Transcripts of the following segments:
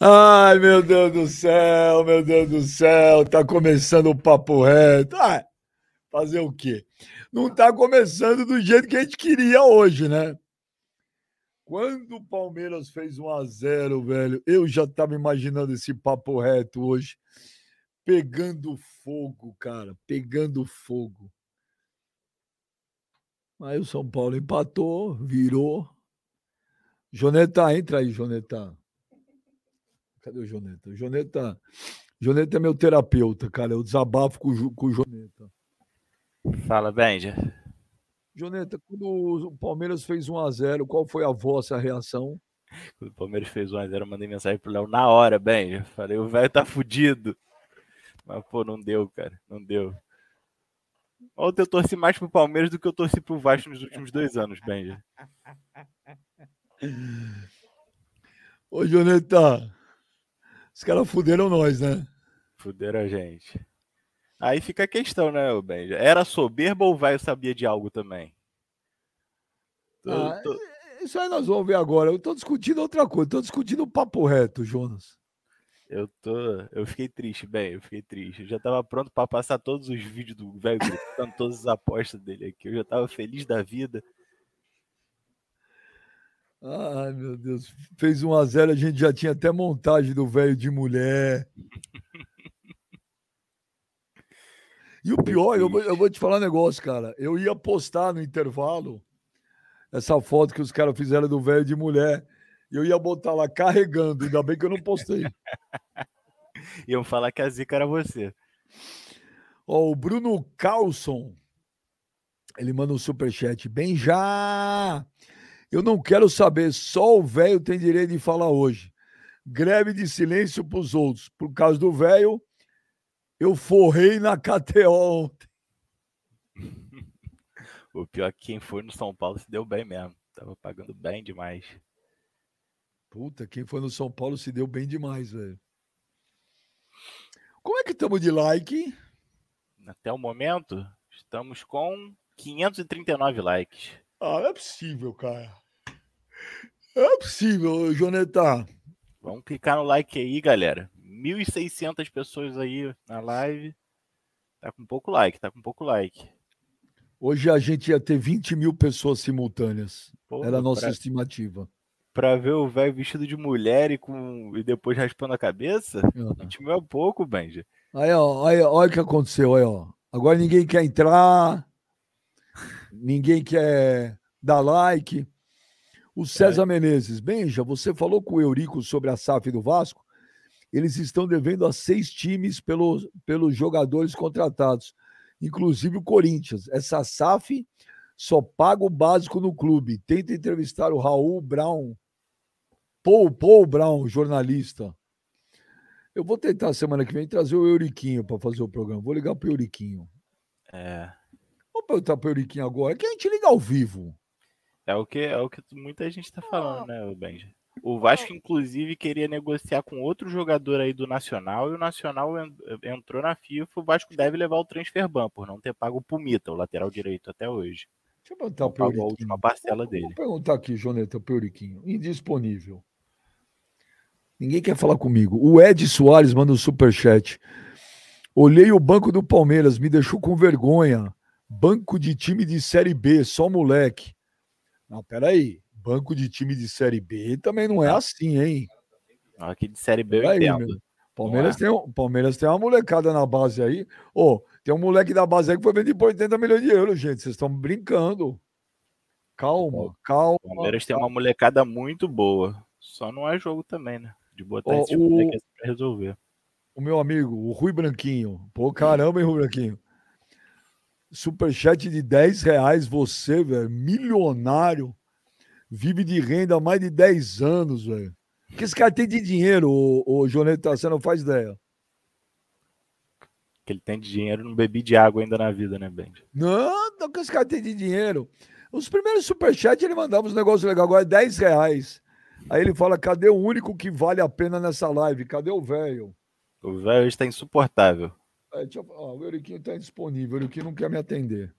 Ai, meu Deus do céu, meu Deus do céu, tá começando o papo reto. Ah, fazer o quê? Não tá começando do jeito que a gente queria hoje, né? Quando o Palmeiras fez 1 a 0 velho, eu já tava imaginando esse papo reto hoje. Pegando fogo, cara, pegando fogo. Aí o São Paulo empatou, virou. Joneta, entra aí, Joneta. Cadê o Joneta? Joneta, Joneta é meu terapeuta, cara. Eu desabafo com, com o Joneta. Fala, Benja. Joneta, quando o Palmeiras fez 1x0, qual foi a vossa reação? Quando o Palmeiras fez 1x0, eu mandei mensagem pro Léo na hora, Benja. Falei, o velho tá fudido. Mas, pô, não deu, cara. Não deu. Ontem eu torci mais pro Palmeiras do que eu torci pro Vasco nos últimos dois anos, Benja. Ô, Joneta, os caras fuderam nós, né? Fuderam a gente. Aí fica a questão, né, Benja? Era soberba ou o velho sabia de algo também? Tô, ah, tô... Isso aí nós vamos ver agora. Eu tô discutindo outra coisa. Tô discutindo o papo reto, Jonas. Eu tô. Eu fiquei triste, bem, eu fiquei triste. Eu já tava pronto para passar todos os vídeos do velho gritando todas as apostas dele aqui. Eu já tava feliz da vida. Ai, meu Deus. Fez 1 a 0 a gente já tinha até montagem do velho de mulher. E o pior, eu vou, eu vou te falar um negócio, cara. Eu ia postar no intervalo essa foto que os caras fizeram do velho de mulher. E eu ia botar lá carregando, ainda bem que eu não postei. Iam falar que a zica era você. Ó, o Bruno Carlson, ele manda um superchat. Bem já! Eu não quero saber, só o velho tem direito de falar hoje. Greve de silêncio para os outros. Por causa do velho, eu forrei na KTO ontem. o pior é que quem foi no São Paulo se deu bem mesmo. Tava pagando bem demais. Puta, quem foi no São Paulo se deu bem demais, velho. Como é que estamos de like? Até o momento, estamos com 539 likes. Ah, não é possível, cara. É possível, Joneta. Vamos clicar no like aí, galera. 1.600 pessoas aí na live. Tá com pouco like, tá com pouco like. Hoje a gente ia ter 20 mil pessoas simultâneas. Pô, Era a nossa pra... estimativa pra ver o velho vestido de mulher e, com, e depois raspando a cabeça, uhum. a gente é pouco, Benja. Aí, ó, aí, olha o que aconteceu, aí, ó. Agora ninguém quer entrar, ninguém quer dar like. O César é. Menezes, Benja, você falou com o Eurico sobre a SAF do Vasco? Eles estão devendo a seis times pelos, pelos jogadores contratados, inclusive o Corinthians. Essa SAF só paga o básico no clube. Tenta entrevistar o Raul Brown Paul, Paul Brown, jornalista. Eu vou tentar semana que vem trazer o Euriquinho para fazer o programa. Vou ligar para o Euriquinho. É. Perguntar para o Euriquinho agora. Que a gente liga ao vivo. É o que, é o que muita gente está falando, ah. né, Benja? O Vasco, inclusive, queria negociar com outro jogador aí do Nacional e o Nacional entrou na FIFA. O Vasco deve levar o transfer ban por não ter pago o Pumita, o lateral direito, até hoje. Deixa eu perguntar para a última parcela dele. Vou perguntar aqui, Joneta, para o Euriquinho. Indisponível. Ninguém quer falar comigo. O Ed Soares manda um superchat. Olhei o banco do Palmeiras, me deixou com vergonha. Banco de time de Série B, só moleque. Não, peraí. Banco de time de Série B também não é assim, hein? Aqui de Série B eu entendo. Palmeiras, é. tem, um, Palmeiras tem uma molecada na base aí. Ô, oh, tem um moleque da base aí que foi vendido por 80 milhões de euros, gente. Vocês estão brincando. Calma, calma. O Palmeiras calma. tem uma molecada muito boa. Só não é jogo também, né? de botar oh, esse tipo o, de pra resolver. O meu amigo, o Rui Branquinho. Pô, caramba, hein, Rui Branquinho? Superchat de 10 reais, você, velho, milionário, vive de renda há mais de 10 anos, velho. O que esse cara tem de dinheiro, o, o Joneta, você não faz ideia. Que ele tem de dinheiro, não bebi de água ainda na vida, né, Ben? Não, não que esse cara tem de dinheiro. Os primeiros superchats ele mandava uns negócios legais, agora é 10 reais. Aí ele fala: cadê o único que vale a pena nessa live? Cadê o velho? O velho está insuportável. É, eu, ó, o Euriquinho está indisponível, o Euriquinho não quer me atender.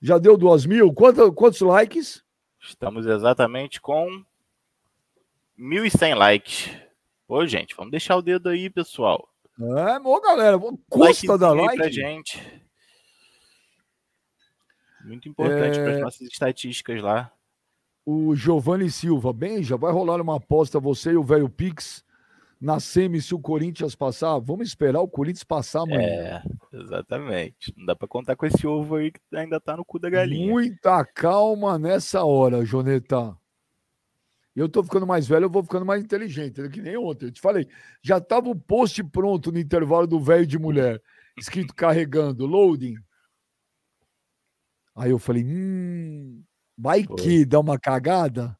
Já deu duas mil? Quanto, quantos likes? Estamos exatamente com 1.100 likes. Ô, gente, vamos deixar o dedo aí, pessoal. É, bom, galera. Custa da like. Pra gente. Muito importante é... para as nossas estatísticas lá. O Giovanni Silva, bem, já vai rolar uma aposta você e o velho Pix na semi se o Corinthians passar. Vamos esperar o Corinthians passar amanhã. É, exatamente. Não dá para contar com esse ovo aí que ainda tá no cu da galinha. Muita calma nessa hora, Joneta. Eu tô ficando mais velho, eu vou ficando mais inteligente, que nem ontem. Eu te falei, já tava o post pronto no intervalo do velho de mulher, escrito carregando, loading. Aí eu falei, hum, vai Foi. que dá uma cagada.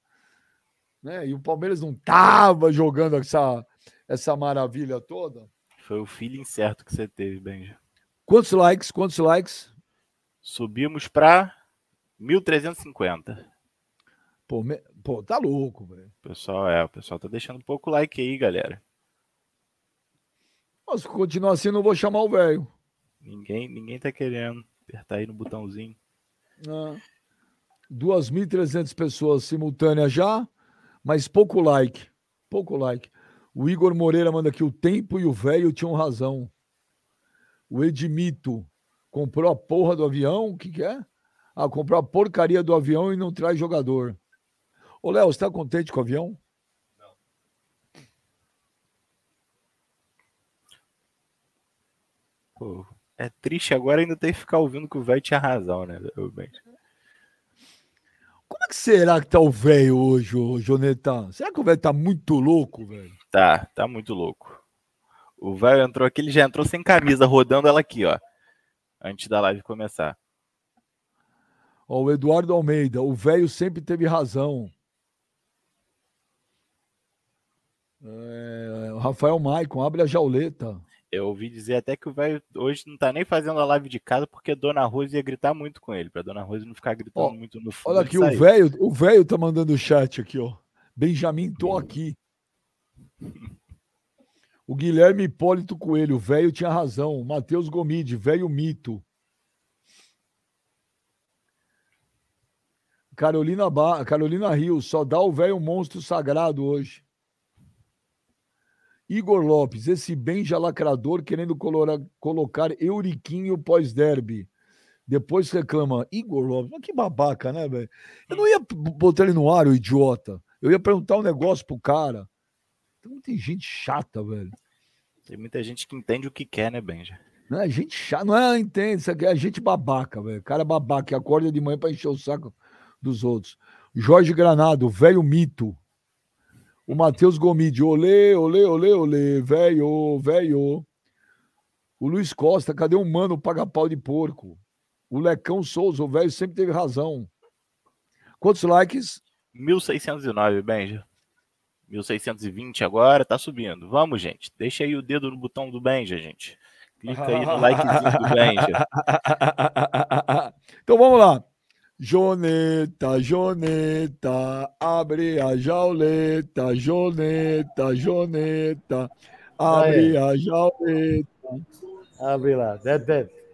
Né? E o Palmeiras não tava jogando essa, essa maravilha toda. Foi o feeling certo que você teve, Benja. Quantos likes? Quantos likes? Subimos para 1350. Pô, me... Pô, tá louco, velho. Pessoal, é, o pessoal tá deixando pouco like aí, galera. Mas continuar assim, não vou chamar o velho. Ninguém, ninguém tá querendo apertar aí no botãozinho. Ah, 2.300 pessoas simultâneas já, mas pouco like. Pouco like. O Igor Moreira manda aqui: o tempo e o velho tinham razão. O Edmito comprou a porra do avião. O que, que é? Ah, comprou a porcaria do avião e não traz jogador. Ô, Léo, você está contente com o avião? Não. Pô, é triste agora ainda ter que ficar ouvindo que o velho tinha razão, né? Como é que será que tá o velho hoje, ô Jonetão? Será que o velho tá muito louco, velho? Tá, tá muito louco. O velho entrou aqui, ele já entrou sem camisa, rodando ela aqui, ó. Antes da live começar. Ó, o Eduardo Almeida, o velho sempre teve razão. É, Rafael Maicon, abre a jauleta. Eu ouvi dizer até que o velho hoje não tá nem fazendo a live de casa porque Dona Rose ia gritar muito com ele, pra Dona Rose não ficar gritando ó, muito no fundo. Olha aqui, o velho, o velho tá mandando o chat aqui, ó. Benjamin, tô aqui. O Guilherme Hipólito Coelho, velho tinha razão. Matheus Gomide, velho mito. Carolina, ba... Carolina Rio, só dá o velho monstro sagrado hoje. Igor Lopes, esse Benja lacrador querendo colocar Euriquinho pós-derby. Depois reclama, Igor Lopes, mas que babaca, né, velho? Eu não ia botar ele no ar, o idiota. Eu ia perguntar um negócio pro cara. Tem gente chata, velho. Tem muita gente que entende o que quer, né, Benja? Não é gente chata, não é, entende, isso aqui é gente babaca, velho. Cara babaca que acorda de manhã para encher o saco dos outros. Jorge Granado, velho mito. O Matheus Gomide, olê, olê, olê, olê, velho, velho. O Luiz Costa, cadê o mano paga-pau de porco? O Lecão Souza, o velho sempre teve razão. Quantos likes? 1609, Benja. 1620 agora, tá subindo. Vamos, gente. Deixa aí o dedo no botão do Benja, gente. Clica aí no likezinho do Benja. Então vamos lá. Joneta, Joneta, abre a jauleta, Joneta, Joneta, abre a jauleta. Abre lá,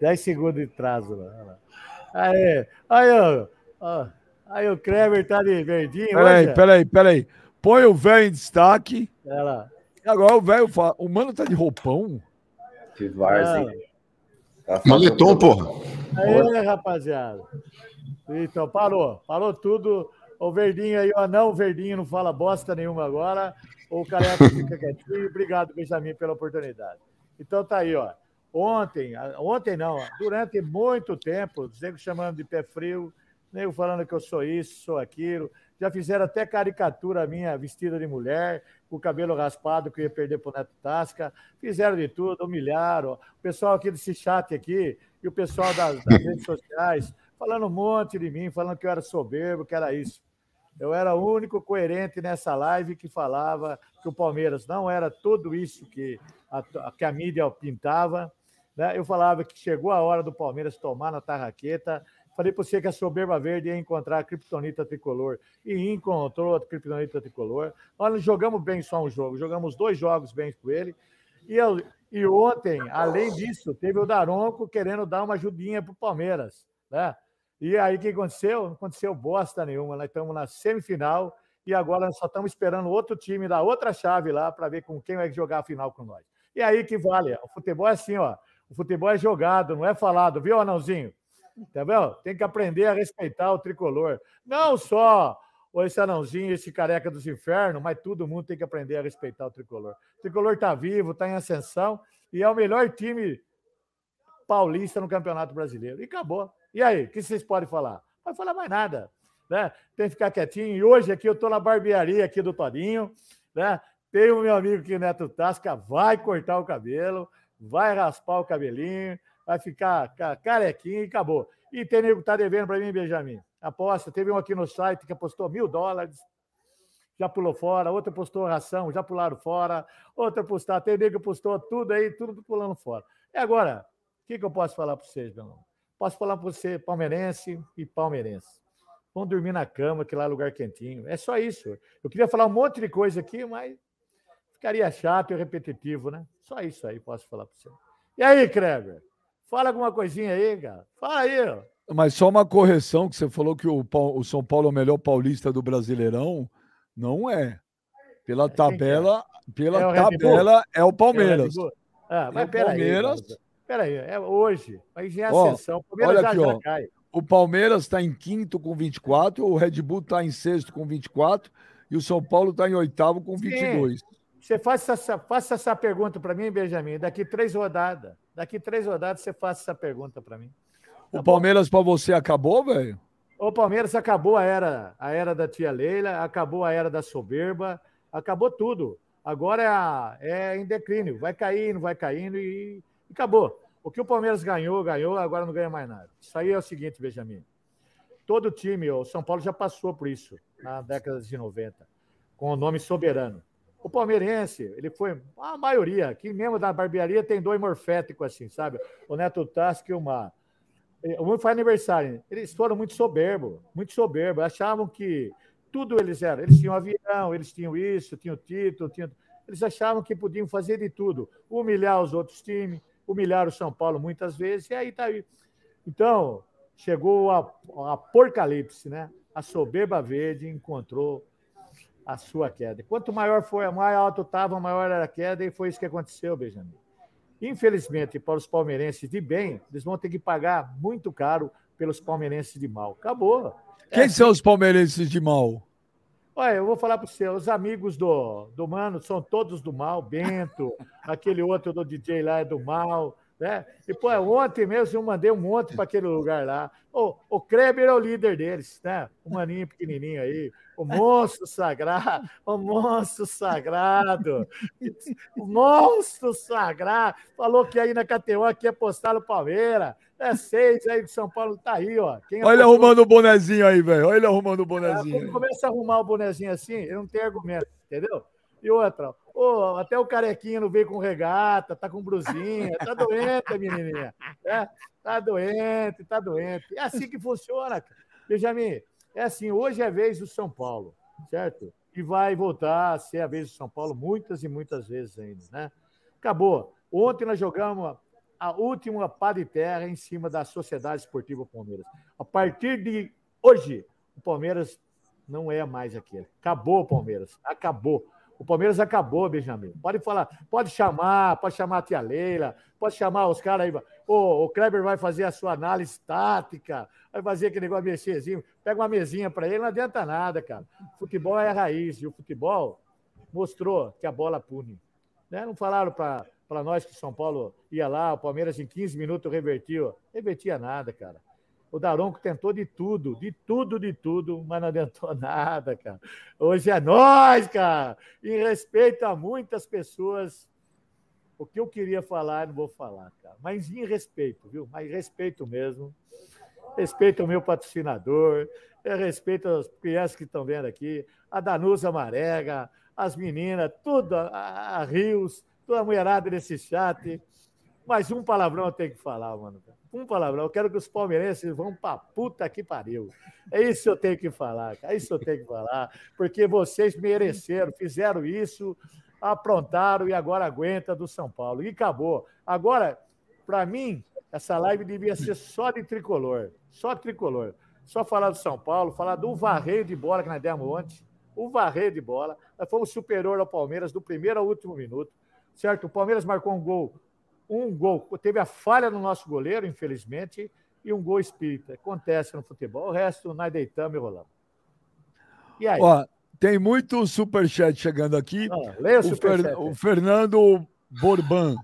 10 segundos de trazo lá. Aí, aí, ó, aí o Kleber tá de verdinho. Peraí, peraí, peraí. Põe o velho em destaque. Ela. E agora o velho fala, o mano tá de roupão. Que várzea. Tá Maletom, porra. Aí, rapaziada. Então, parou. Parou tudo. O Verdinho aí, ó, não, o Verdinho não fala bosta nenhuma agora. O Careca fica quietinho. Obrigado, Benjamin, pela oportunidade. Então tá aí, ó. Ontem, ontem não, durante muito tempo, nego chamando de pé frio, nego falando que eu sou isso, sou aquilo. Já fizeram até caricatura minha vestida de mulher, com o cabelo raspado, que eu ia perder pro Neto Tasca. Fizeram de tudo, humilharam. O pessoal aqui desse chat aqui e o pessoal das, das redes sociais falando um monte de mim, falando que eu era soberbo, que era isso. Eu era o único coerente nessa live que falava que o Palmeiras não era tudo isso que a, que a mídia pintava. Né? Eu falava que chegou a hora do Palmeiras tomar na tarraqueta. Falei para você que a soberba verde ia encontrar a criptonita tricolor. E encontrou a criptonita tricolor. Nós jogamos bem só um jogo, jogamos dois jogos bem com ele. E, eu, e ontem, além disso, teve o Daronco querendo dar uma ajudinha para o Palmeiras. Né? E aí o que aconteceu? Não aconteceu bosta nenhuma. Nós estamos na semifinal e agora nós só estamos esperando outro time da outra chave lá para ver com quem vai jogar a final com nós. E aí que vale. O futebol é assim, ó. O futebol é jogado, não é falado, viu, Anãozinho? Tá vendo? Tem que aprender a respeitar o tricolor. Não só esse anãozinho, esse careca dos infernos, mas todo mundo tem que aprender a respeitar o tricolor. O tricolor está vivo, está em ascensão e é o melhor time paulista no Campeonato Brasileiro. E acabou. E aí, o que vocês podem falar? Não pode falar mais nada. Né? Tem que ficar quietinho. E hoje aqui eu estou na barbearia aqui do Torinho. Né? Tem o meu amigo aqui, Neto Tasca, vai cortar o cabelo, vai raspar o cabelinho, vai ficar carequinho e acabou. E tem nego que tá devendo para mim, Benjamin. Aposta, teve um aqui no site que apostou mil dólares, já pulou fora, outra postou ração, já pularam fora, outra postou, tem nego que postou tudo aí, tudo pulando fora. E agora, o que, que eu posso falar para vocês, meu irmão? Posso falar para você, palmeirense e palmeirense. Vão dormir na cama, que lá é lugar quentinho. É só isso. Eu queria falar um monte de coisa aqui, mas ficaria chato e repetitivo, né? Só isso aí posso falar para você. E aí, Kreber? Fala alguma coisinha aí, cara. Fala aí. Mas só uma correção, que você falou que o, o São Paulo é o melhor paulista do Brasileirão. Não é. Pela é, tabela, é? pela é tabela é o Palmeiras. É o ah, mas é peraí. Palmeiras. Peraí, é hoje. Mas em ascensão. Ó, olha aqui, ó. Cai. O Palmeiras está em quinto com 24, o Red Bull está em sexto com 24 e o São Paulo está em oitavo com 22. Sim. Você faça essa, faça essa pergunta para mim, Benjamin, daqui três rodadas. Daqui três rodadas você faça essa pergunta para mim. Tá o Palmeiras para você acabou, velho? O Palmeiras acabou a era, a era da tia Leila, acabou a era da soberba, acabou tudo. Agora é, a, é em declínio, vai caindo, vai caindo e, e acabou. O que o Palmeiras ganhou, ganhou, agora não ganha mais nada. Isso aí é o seguinte, Benjamin. Todo time, o São Paulo já passou por isso na década de 90, com o nome soberano. O palmeirense, ele foi, a maioria, aqui mesmo da barbearia tem dois morféticos assim, sabe? O Neto Tasca e o Mar. Um faz aniversário. Eles foram muito soberbos, muito soberbos. Achavam que tudo eles eram. Eles tinham avião, eles tinham isso, tinham título, tinham... eles achavam que podiam fazer de tudo. Humilhar os outros times, humilhar o São Paulo muitas vezes, e aí tá aí. Então, chegou a apocalipse, né? A soberba verde encontrou a sua queda. Quanto maior foi, mais alto estava, maior era a queda, e foi isso que aconteceu, Benjamin. Infelizmente, para os palmeirenses de bem, eles vão ter que pagar muito caro pelos palmeirenses de mal. Acabou. Quem é, são os palmeirenses de mal? Olha, eu vou falar para você, os amigos do, do Mano são todos do mal, Bento, aquele outro do DJ lá é do mal, né? E, pô, ontem mesmo eu mandei um monte para aquele lugar lá. O, o Kreber é o líder deles, né? O maninho pequenininho aí, o monstro sagrado, o monstro sagrado, o monstro sagrado. Falou que aí na KTO aqui ia postar no Palmeiras. É seis aí de São Paulo, tá aí, ó. Quem Olha ele arrumando o bonezinho aí, velho. Olha ele arrumando o bonezinho. É, quando começa a arrumar o bonezinho assim, ele não tem argumento, entendeu? E outra, até o carequinho não veio com regata, tá com brusinha, tá doente, menininha. É, tá doente, tá doente. É assim que funciona, Benjamin. É assim, hoje é a vez do São Paulo, certo? E vai voltar a ser a vez do São Paulo muitas e muitas vezes ainda, né? Acabou. Ontem nós jogamos a última pá de terra em cima da Sociedade Esportiva Palmeiras. A partir de hoje, o Palmeiras não é mais aquele. Acabou o Palmeiras. Acabou. O Palmeiras acabou, Benjamin. Pode falar, pode chamar, pode chamar a tia Leila, pode chamar os caras aí. O, Kleber vai fazer a sua análise tática, vai fazer aquele negócio mexerzinho. Pega uma mesinha para ele, não adianta nada, cara. Futebol é a raiz, e o futebol mostrou que a bola pune. Né? Não falaram para nós que São Paulo ia lá, o Palmeiras em 15 minutos revertiu. Revertia nada, cara. O Daronco tentou de tudo, de tudo, de tudo, mas não adiantou nada, cara. Hoje é nós, cara. Em respeito a muitas pessoas, o que eu queria falar, não vou falar, cara. Mas em respeito, viu? Mas respeito mesmo. Respeito ao meu patrocinador, respeito às crianças que estão vendo aqui, a Danusa Marega, as meninas, tudo, a, a Rios, toda a mulherada desse chat. Mas um palavrão eu tenho que falar, mano. Um palavrão. Eu quero que os palmeirenses vão pra puta que pariu. É isso que eu tenho que falar, cara. É isso que eu tenho que falar. Porque vocês mereceram, fizeram isso, aprontaram e agora aguenta do São Paulo. E acabou. Agora, para mim, essa live devia ser só de tricolor. Só tricolor. Só falar do São Paulo, falar do varreio de bola que nós demos ontem. o varrer de bola. Nós fomos superior ao Palmeiras do primeiro ao último minuto, certo? O Palmeiras marcou um gol, um gol, teve a falha no nosso goleiro, infelizmente, e um gol espírita. Acontece no futebol, o resto nós deitamos e rolamos. E aí? Ó, tem muito superchat chegando aqui. Ah, leia o, o, Fer, o Fernando Borban.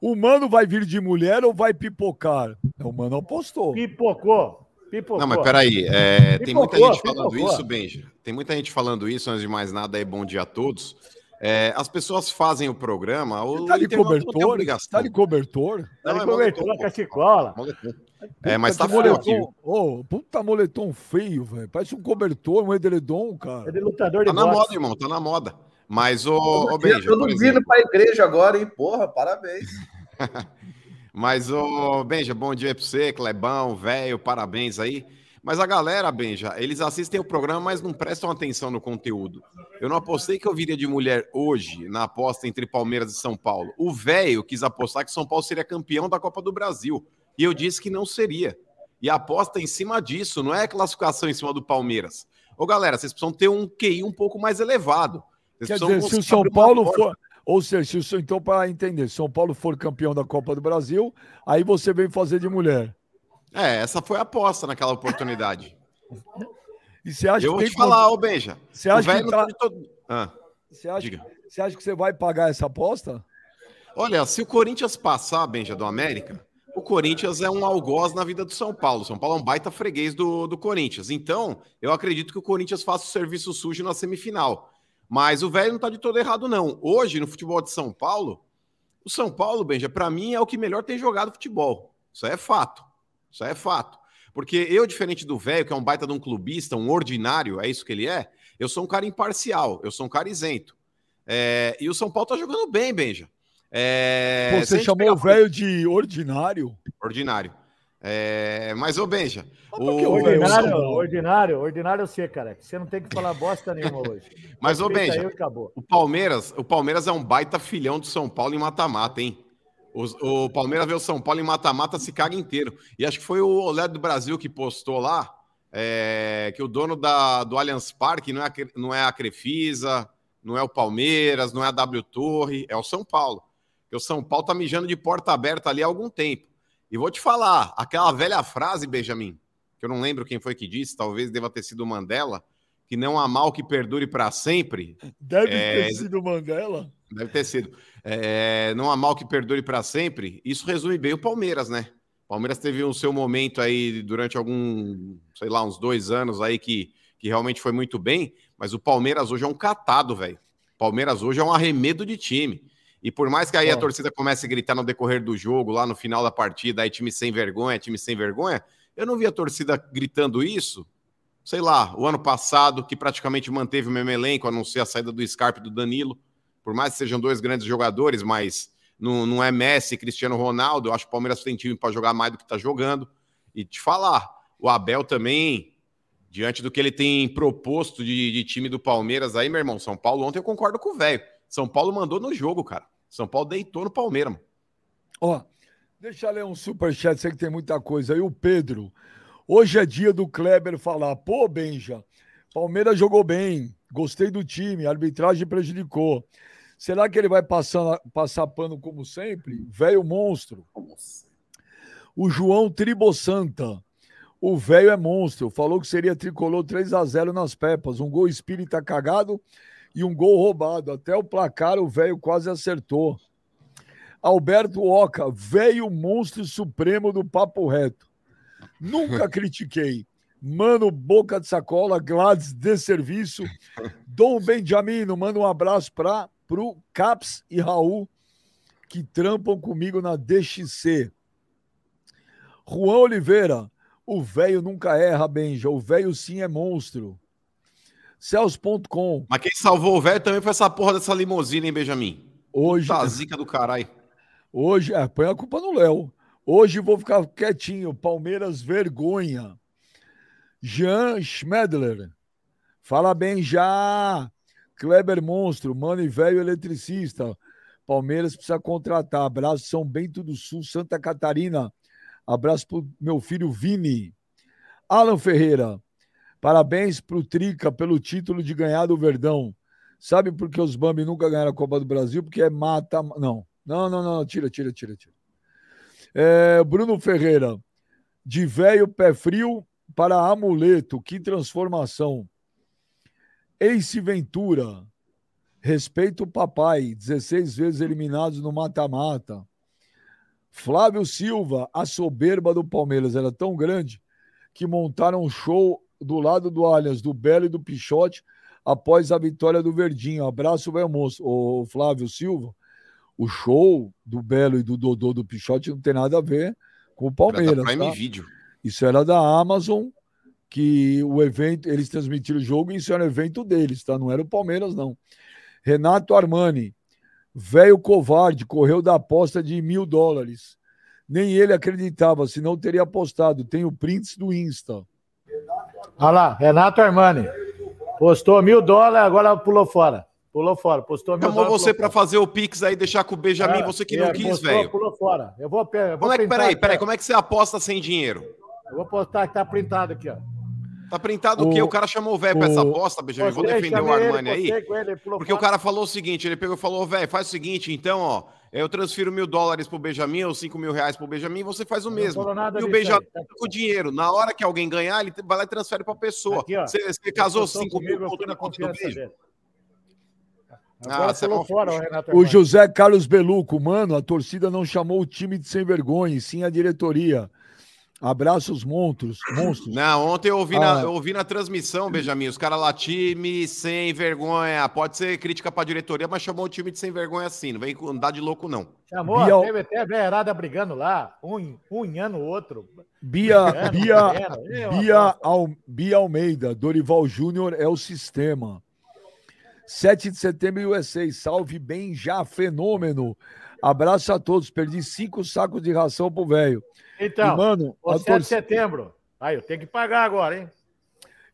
O mano vai vir de mulher ou vai pipocar? É, o mano apostou. Pipocou. Pipocou. Não, mas peraí. É, tem muita gente falando pipocou. isso, Benja. Tem muita gente falando isso. Antes de mais nada, é bom dia a todos. É, as pessoas fazem o programa. O tá de cobertor? Tá de cobertor? Tá de é cobertor, cachicola. É, mas tá frio aqui. Oh, puta moletom feio, velho. Parece um cobertor, um edredom, cara. É de lutador de Tá na moda, irmão. Tá na moda. Mas, ô, ô Benja, Todo vindo pra igreja agora, hein? Porra, parabéns. mas, ô, Benja, bom dia pra você, Clebão, velho, parabéns aí. Mas a galera, Benja, eles assistem o programa, mas não prestam atenção no conteúdo. Eu não apostei que eu viria de mulher hoje na aposta entre Palmeiras e São Paulo. O velho quis apostar que São Paulo seria campeão da Copa do Brasil. E eu disse que não seria. E a aposta em cima disso, não é classificação em cima do Palmeiras. Ô, galera, vocês precisam ter um QI um pouco mais elevado. Vocês Quer dizer, se o São Paulo for. Ou seja, se o, então, para entender, se São Paulo for campeão da Copa do Brasil, aí você vem fazer de mulher. É, essa foi a aposta naquela oportunidade. E você acha eu que vou te falar, ô Benja. Você acha que tá... todo... ah, você, acha... você acha que você vai pagar essa aposta? Olha, se o Corinthians passar, Benja, do América, o Corinthians é um algoz na vida do São Paulo. São Paulo é um baita freguês do, do Corinthians. Então, eu acredito que o Corinthians faça o serviço sujo na semifinal. Mas o velho não tá de todo errado, não. Hoje, no futebol de São Paulo, o São Paulo, Benja, para mim é o que melhor tem jogado futebol. Isso é fato. Isso é fato. Porque eu, diferente do velho, que é um baita de um clubista, um ordinário, é isso que ele é, eu sou um cara imparcial, eu sou um cara isento. É, e o São Paulo tá jogando bem, Benja. É, Você chamou o velho de ordinário? Ordinário. É, mas, ô Benja. O... Ordinário, ordinário, ordinário você, cara. Você não tem que falar bosta nenhuma hoje. Mas, ô Benja, o Palmeiras, o Palmeiras é um baita filhão do São Paulo em mata-mata, hein? O, o Palmeiras vê o São Paulo em mata-mata, se caga inteiro. E acho que foi o Olé do Brasil que postou lá é, que o dono da, do Allianz Parque não é, não é a Crefisa, não é o Palmeiras, não é a W Torre, é o São Paulo. Porque o São Paulo tá mijando de porta aberta ali há algum tempo. E vou te falar, aquela velha frase, Benjamin, que eu não lembro quem foi que disse, talvez deva ter sido Mandela, que não há mal que perdure para sempre. Deve é, ter sido Mandela. Deve ter sido. É, não há mal que perdure para sempre. Isso resume bem o Palmeiras, né? O Palmeiras teve o seu momento aí durante algum, sei lá, uns dois anos aí que, que realmente foi muito bem, mas o Palmeiras hoje é um catado, velho. Palmeiras hoje é um arremedo de time. E por mais que aí a torcida comece a gritar no decorrer do jogo, lá no final da partida, aí time sem vergonha, time sem vergonha, eu não vi a torcida gritando isso, sei lá, o ano passado, que praticamente manteve o mesmo elenco, a não ser a saída do Scarpe e do Danilo por mais que sejam dois grandes jogadores, mas não, não é Messi Cristiano Ronaldo. Eu acho que o Palmeiras tem time para jogar mais do que está jogando. E te falar, o Abel também, diante do que ele tem proposto de, de, time do Palmeiras aí, meu irmão, São Paulo ontem eu concordo com o velho. São Paulo mandou no jogo, cara. São Paulo deitou no Palmeiras. Ó, deixa eu ler um superchat, sei que tem muita coisa aí. O Pedro, hoje é dia do Kleber falar, pô, Benja, Palmeiras jogou bem, gostei do time, a arbitragem prejudicou. Será que ele vai passar, passar pano como sempre? Velho monstro. O João Tribossanta. O velho é monstro. Falou que seria tricolor 3 a 0 nas Pepas. Um gol espírita cagado e um gol roubado. Até o placar o velho quase acertou. Alberto Oca, velho monstro supremo do papo reto. Nunca critiquei. Mano Boca de Sacola, Gladys de Serviço. Dom Benjamino, manda um abraço para pro Caps e Raul, que trampam comigo na DXC. Juan Oliveira, o velho nunca erra, Benja. O velho sim é monstro. Céus.com. Mas quem salvou o velho também foi essa porra dessa limusine, hein, Benjamin? Hoje. Tá zica do caralho. Hoje, é, põe a culpa no Léo. Hoje vou ficar quietinho. Palmeiras, vergonha. Jean Schmedler. Fala bem já. Kleber Monstro, Mano e Velho Eletricista. Palmeiras precisa contratar. Abraço São Bento do Sul, Santa Catarina. Abraço pro meu filho Vini. Alan Ferreira. Parabéns pro Trica pelo título de ganhar do Verdão. Sabe por que os Bambi nunca ganharam a Copa do Brasil? Porque é mata. Não, não, não, não. Tira, tira, tira, tira. É, Bruno Ferreira. De velho pé frio para amuleto. Que transformação. Ace Ventura. Respeito o papai. 16 vezes eliminados no mata-mata. Flávio Silva. A soberba do Palmeiras era tão grande que montaram um show do lado do Allianz, do Belo e do Pichote após a vitória do Verdinho. Abraço, meu moço. O Flávio Silva, o show do Belo e do Dodô do Pichote não tem nada a ver com o Palmeiras. Era Prime tá? Video. Isso era da Amazon, que o evento, eles transmitiram o jogo e isso era um evento deles, tá? Não era o Palmeiras, não. Renato Armani, velho covarde, correu da aposta de mil dólares. Nem ele acreditava, senão teria apostado. Tem o prints do Insta. Olha lá, Renato Armani. Postou mil dólares, agora pulou fora. Pulou fora, postou mil Chamou você para fazer o Pix aí, deixar com o Benjamin, é, você que não é, quis, velho. Pulou fora. Eu vou, eu vou como é que, peraí, peraí, como é que você aposta sem dinheiro? Eu vou postar que tá printado aqui, ó. Tá printado o, o quê? O cara chamou o velho pra essa aposta, Benjamin. Vou defender o Armani ele, aí. Ele, porque o cara falou o seguinte: ele pegou e falou, velho, faz o seguinte, então, ó. Eu transfiro mil dólares pro Benjamin ou cinco mil reais pro Benjamin, você faz o mesmo. E o Benjamin tá com o dinheiro. Na hora que alguém ganhar, ele vai lá e transfere pra pessoa. Aqui, você, você casou cinco mil conto na conta do beijo? Ah, você é fora, o, o José Carlos Beluco, mano, a torcida não chamou o time de sem vergonha, sim a diretoria. Abraços monstros, monstros. Não, ontem eu ouvi, ah. na, eu ouvi na transmissão, Benjamin, os caras lá, time sem vergonha. Pode ser crítica pra diretoria, mas chamou o time de sem vergonha assim. Não vem andar de louco, não. Chamou, Bia... teve até a Beirada brigando lá, um unhando o outro. Bia, Bia, Bia, Al, Bia Almeida, Dorival Júnior é o sistema. 7 de setembro, USA. Salve bem já, fenômeno. Abraço a todos. Perdi cinco sacos de ração pro velho. Então, e, mano, o 7 de setembro. Aí, eu tenho que pagar agora, hein?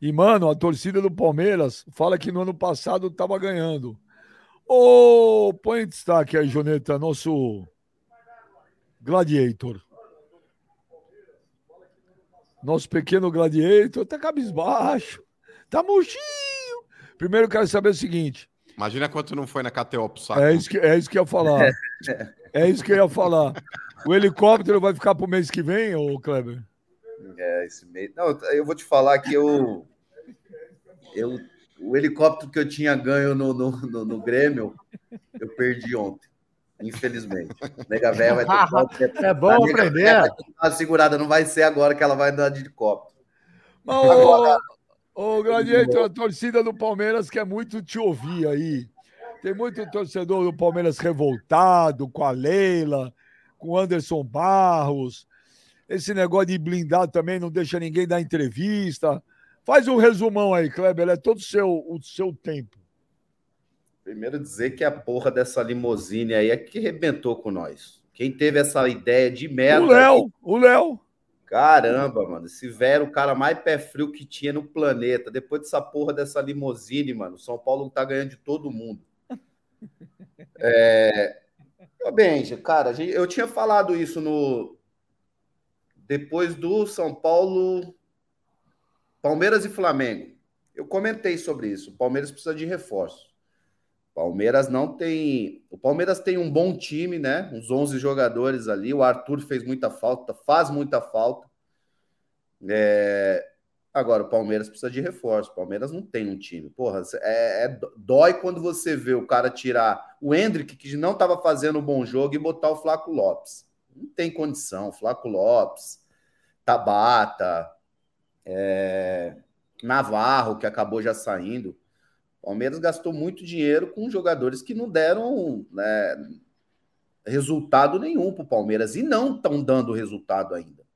E, mano, a torcida do Palmeiras fala que no ano passado tava ganhando. Ô, oh, põe em destaque aí, Joneta, nosso gladiator. Nosso pequeno gladiator tá cabisbaixo, tá murchinho. Primeiro eu quero saber o seguinte. Imagina quanto não foi na KTO pro saco. É isso que, é isso que eu ia falar. é isso que eu ia falar. O helicóptero vai ficar para o mês que vem, ou Kleber? É, esse mês. Não, eu vou te falar que eu. eu o helicóptero que eu tinha ganho no, no, no, no Grêmio, eu perdi ontem. Infelizmente. Nega véia vai ter que. É bom aprender. Vai segurada, não vai ser agora que ela vai andar de helicóptero. Mas, agora... Ô, Gladiator, a torcida do Palmeiras quer muito te ouvir aí. Tem muito torcedor do Palmeiras revoltado com a Leila, com o Anderson Barros. Esse negócio de blindado também não deixa ninguém dar entrevista. Faz um resumão aí, Kleber, é todo seu, o seu tempo. Primeiro dizer que a porra dessa limousine aí é que rebentou com nós. Quem teve essa ideia de merda. O Léo, o Léo. Caramba, mano, esse velho o cara mais pé frio que tinha no planeta. Depois dessa porra dessa limousine, mano, São Paulo tá ganhando de todo mundo. É, Benja, cara, eu tinha falado isso no. Depois do São Paulo, Palmeiras e Flamengo. Eu comentei sobre isso. O Palmeiras precisa de reforço. Palmeiras não tem. O Palmeiras tem um bom time, né? Uns 11 jogadores ali. O Arthur fez muita falta, faz muita falta. É... Agora, o Palmeiras precisa de reforço. O Palmeiras não tem um time. Porra, é, é, dói quando você vê o cara tirar o Hendrick, que não estava fazendo um bom jogo, e botar o Flaco Lopes. Não tem condição. Flaco Lopes, Tabata, é, Navarro, que acabou já saindo. O Palmeiras gastou muito dinheiro com jogadores que não deram né, resultado nenhum para o Palmeiras e não estão dando resultado ainda.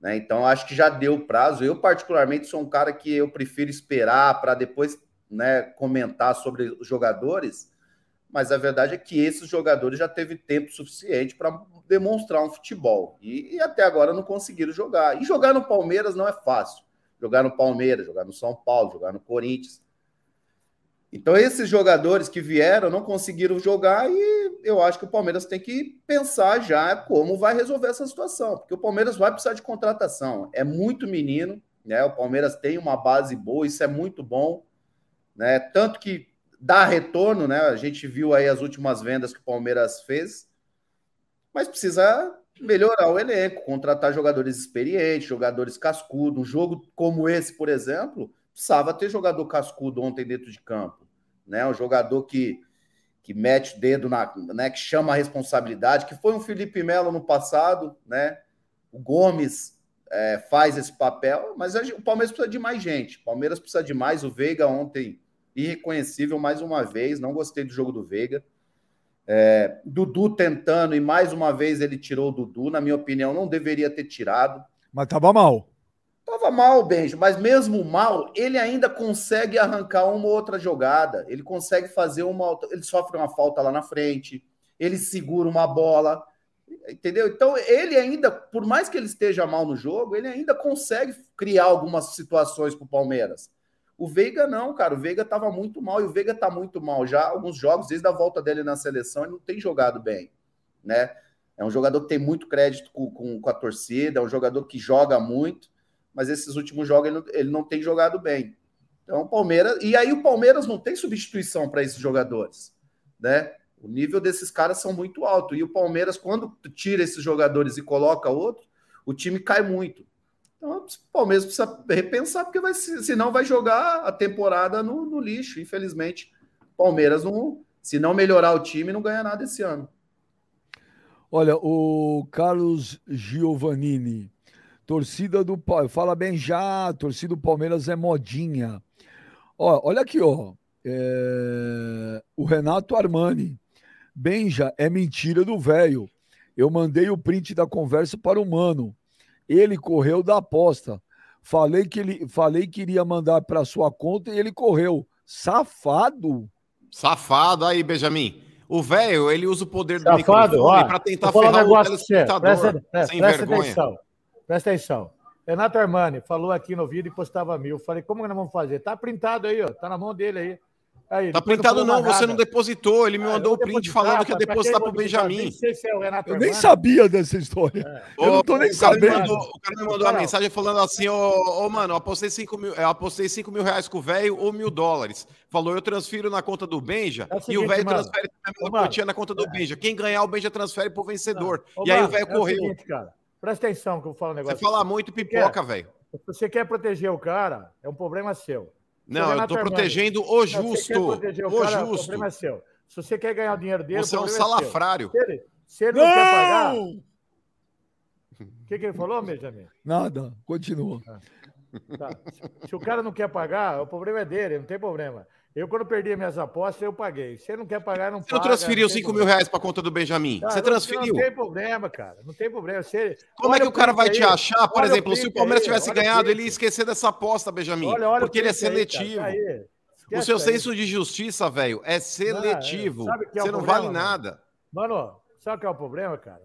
Né? Então, acho que já deu prazo. Eu, particularmente, sou um cara que eu prefiro esperar para depois né, comentar sobre os jogadores, mas a verdade é que esses jogadores já teve tempo suficiente para demonstrar um futebol e, e, até agora não conseguiram jogar. E jogar no Palmeiras não é fácil. Jogar no Palmeiras, jogar no São Paulo, jogar no Corinthians. Então, esses jogadores que vieram não conseguiram jogar e eu acho que o Palmeiras tem que pensar já como vai resolver essa situação, porque o Palmeiras vai precisar de contratação. É muito menino, né? O Palmeiras tem uma base boa, isso é muito bom, né? Tanto que dá retorno, né? A gente viu aí as últimas vendas que o Palmeiras fez, mas precisa melhorar o elenco, contratar jogadores experientes, jogadores cascudos. Um jogo como esse, por exemplo, precisava ter jogador cascudo ontem dentro de campo, né? Um jogador que que mete o dedo na, né, que chama a responsabilidade, que foi um Felipe Melo no passado, né? O Gomes é, faz esse papel, mas o Palmeiras precisa de mais gente. O Palmeiras precisa de mais. O Veiga ontem irreconhecível mais uma vez. Não gostei do jogo do Veiga. É, Dudu tentando e mais uma vez ele tirou o Dudu. Na minha opinião, não deveria ter tirado. Mas tava mal. Tava mal, Benjo, mas mesmo mal, ele ainda consegue arrancar uma ou outra jogada. Ele consegue fazer uma. Ele sofre uma falta lá na frente, ele segura uma bola, entendeu? Então, ele ainda, por mais que ele esteja mal no jogo, ele ainda consegue criar algumas situações para o Palmeiras. O Veiga não, cara. O Veiga estava muito mal e o Veiga está muito mal já. Alguns jogos, desde a volta dele na seleção, ele não tem jogado bem, né? É um jogador que tem muito crédito com, com, com a torcida, é um jogador que joga muito mas esses últimos jogos ele não, ele não tem jogado bem. Então, o Palmeiras. E aí, o Palmeiras não tem substituição para esses jogadores, né? O nível desses caras são muito alto. E o Palmeiras, quando tira esses jogadores e coloca outro, o time cai muito. Então, o Palmeiras precisa repensar, porque vai, senão vai jogar a temporada no, no lixo. Infelizmente, Palmeiras, não, se não melhorar o time, não ganha nada esse ano. Olha, o Carlos Giovannini Torcida do fala bem já, torcida do Palmeiras é modinha. Ó, olha aqui, ó. É... O Renato Armani. Benja, é mentira do velho. Eu mandei o print da conversa para o mano. Ele correu da aposta. Falei que ele falei que iria mandar para sua conta e ele correu. Safado. Safado aí, Benjamin. O velho, ele usa o poder do Safado, microfone para tentar ferrar o telespectador. Presta, presta, sem presta vergonha. Atenção. Presta atenção. Renato Armani falou aqui no vídeo e postava mil. Falei, como que nós vamos fazer? Tá printado aí, ó. Tá na mão dele aí. aí tá printado não, você não depositou. Ele me ah, mandou o print falando que ia depositar pro Benjamin. Se é eu nem sabia dessa história. É. Eu não tô nem o sabendo. Mandou, o cara me mandou uma mensagem falando assim: ô, oh, mano, eu apostei 5 mil, eu apostei 5 mil reais com o velho ou mil dólares. Falou, eu transfiro na conta do Benja é seguinte, e o velho transfere a quantia na conta do é. Benja. Quem ganhar, o Benja transfere pro vencedor. Ô, e aí o velho correu. É o seguinte, cara. Presta atenção que eu vou falar um negócio. Você fala muito pipoca, velho. Se você quer proteger o cara, é um problema seu. Não, eu estou protegendo o justo. o, o cara, justo. O problema é seu. Se você quer ganhar o dinheiro dele, você é um é salafrário. É se, ele, se ele, não, não quer pagar. O que, que ele falou, Benjamin? Nada, continua. Ah, tá. se, se o cara não quer pagar, o problema é dele, não tem problema. Eu, quando perdi minhas apostas, eu paguei. Você não quer pagar, não Você não transferiu 5 mil reais para conta do Benjamin? você transferiu? Não tem problema, cara. Não tem problema. Você... Como é que o cara vai aí, te achar? Por exemplo, se o Palmeiras aí, tivesse ganhado, ele ia esquecer dessa aposta, Benjamin. Olha, olha porque ele é seletivo. Aí, o seu senso de justiça, velho, é seletivo. Não, é, é você não problema, vale nada. Mano, sabe o que é o problema, cara?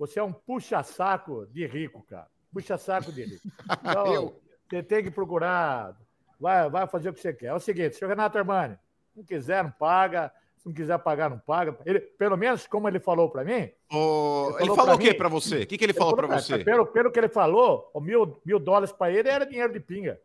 Você é um puxa-saco de rico, cara. Puxa-saco de rico. Então, você tem que procurar vai, vai fazer o que você quer. É o seguinte, senhor Renato Armani, não quiser, não paga. Se não quiser pagar, não paga. Ele, pelo menos, como ele falou para mim. Oh, ele falou, ele falou o que para você? O que, que ele, ele falou, para você? Pelo, pelo que ele falou, mil, mil dólares para ele era dinheiro de pinga.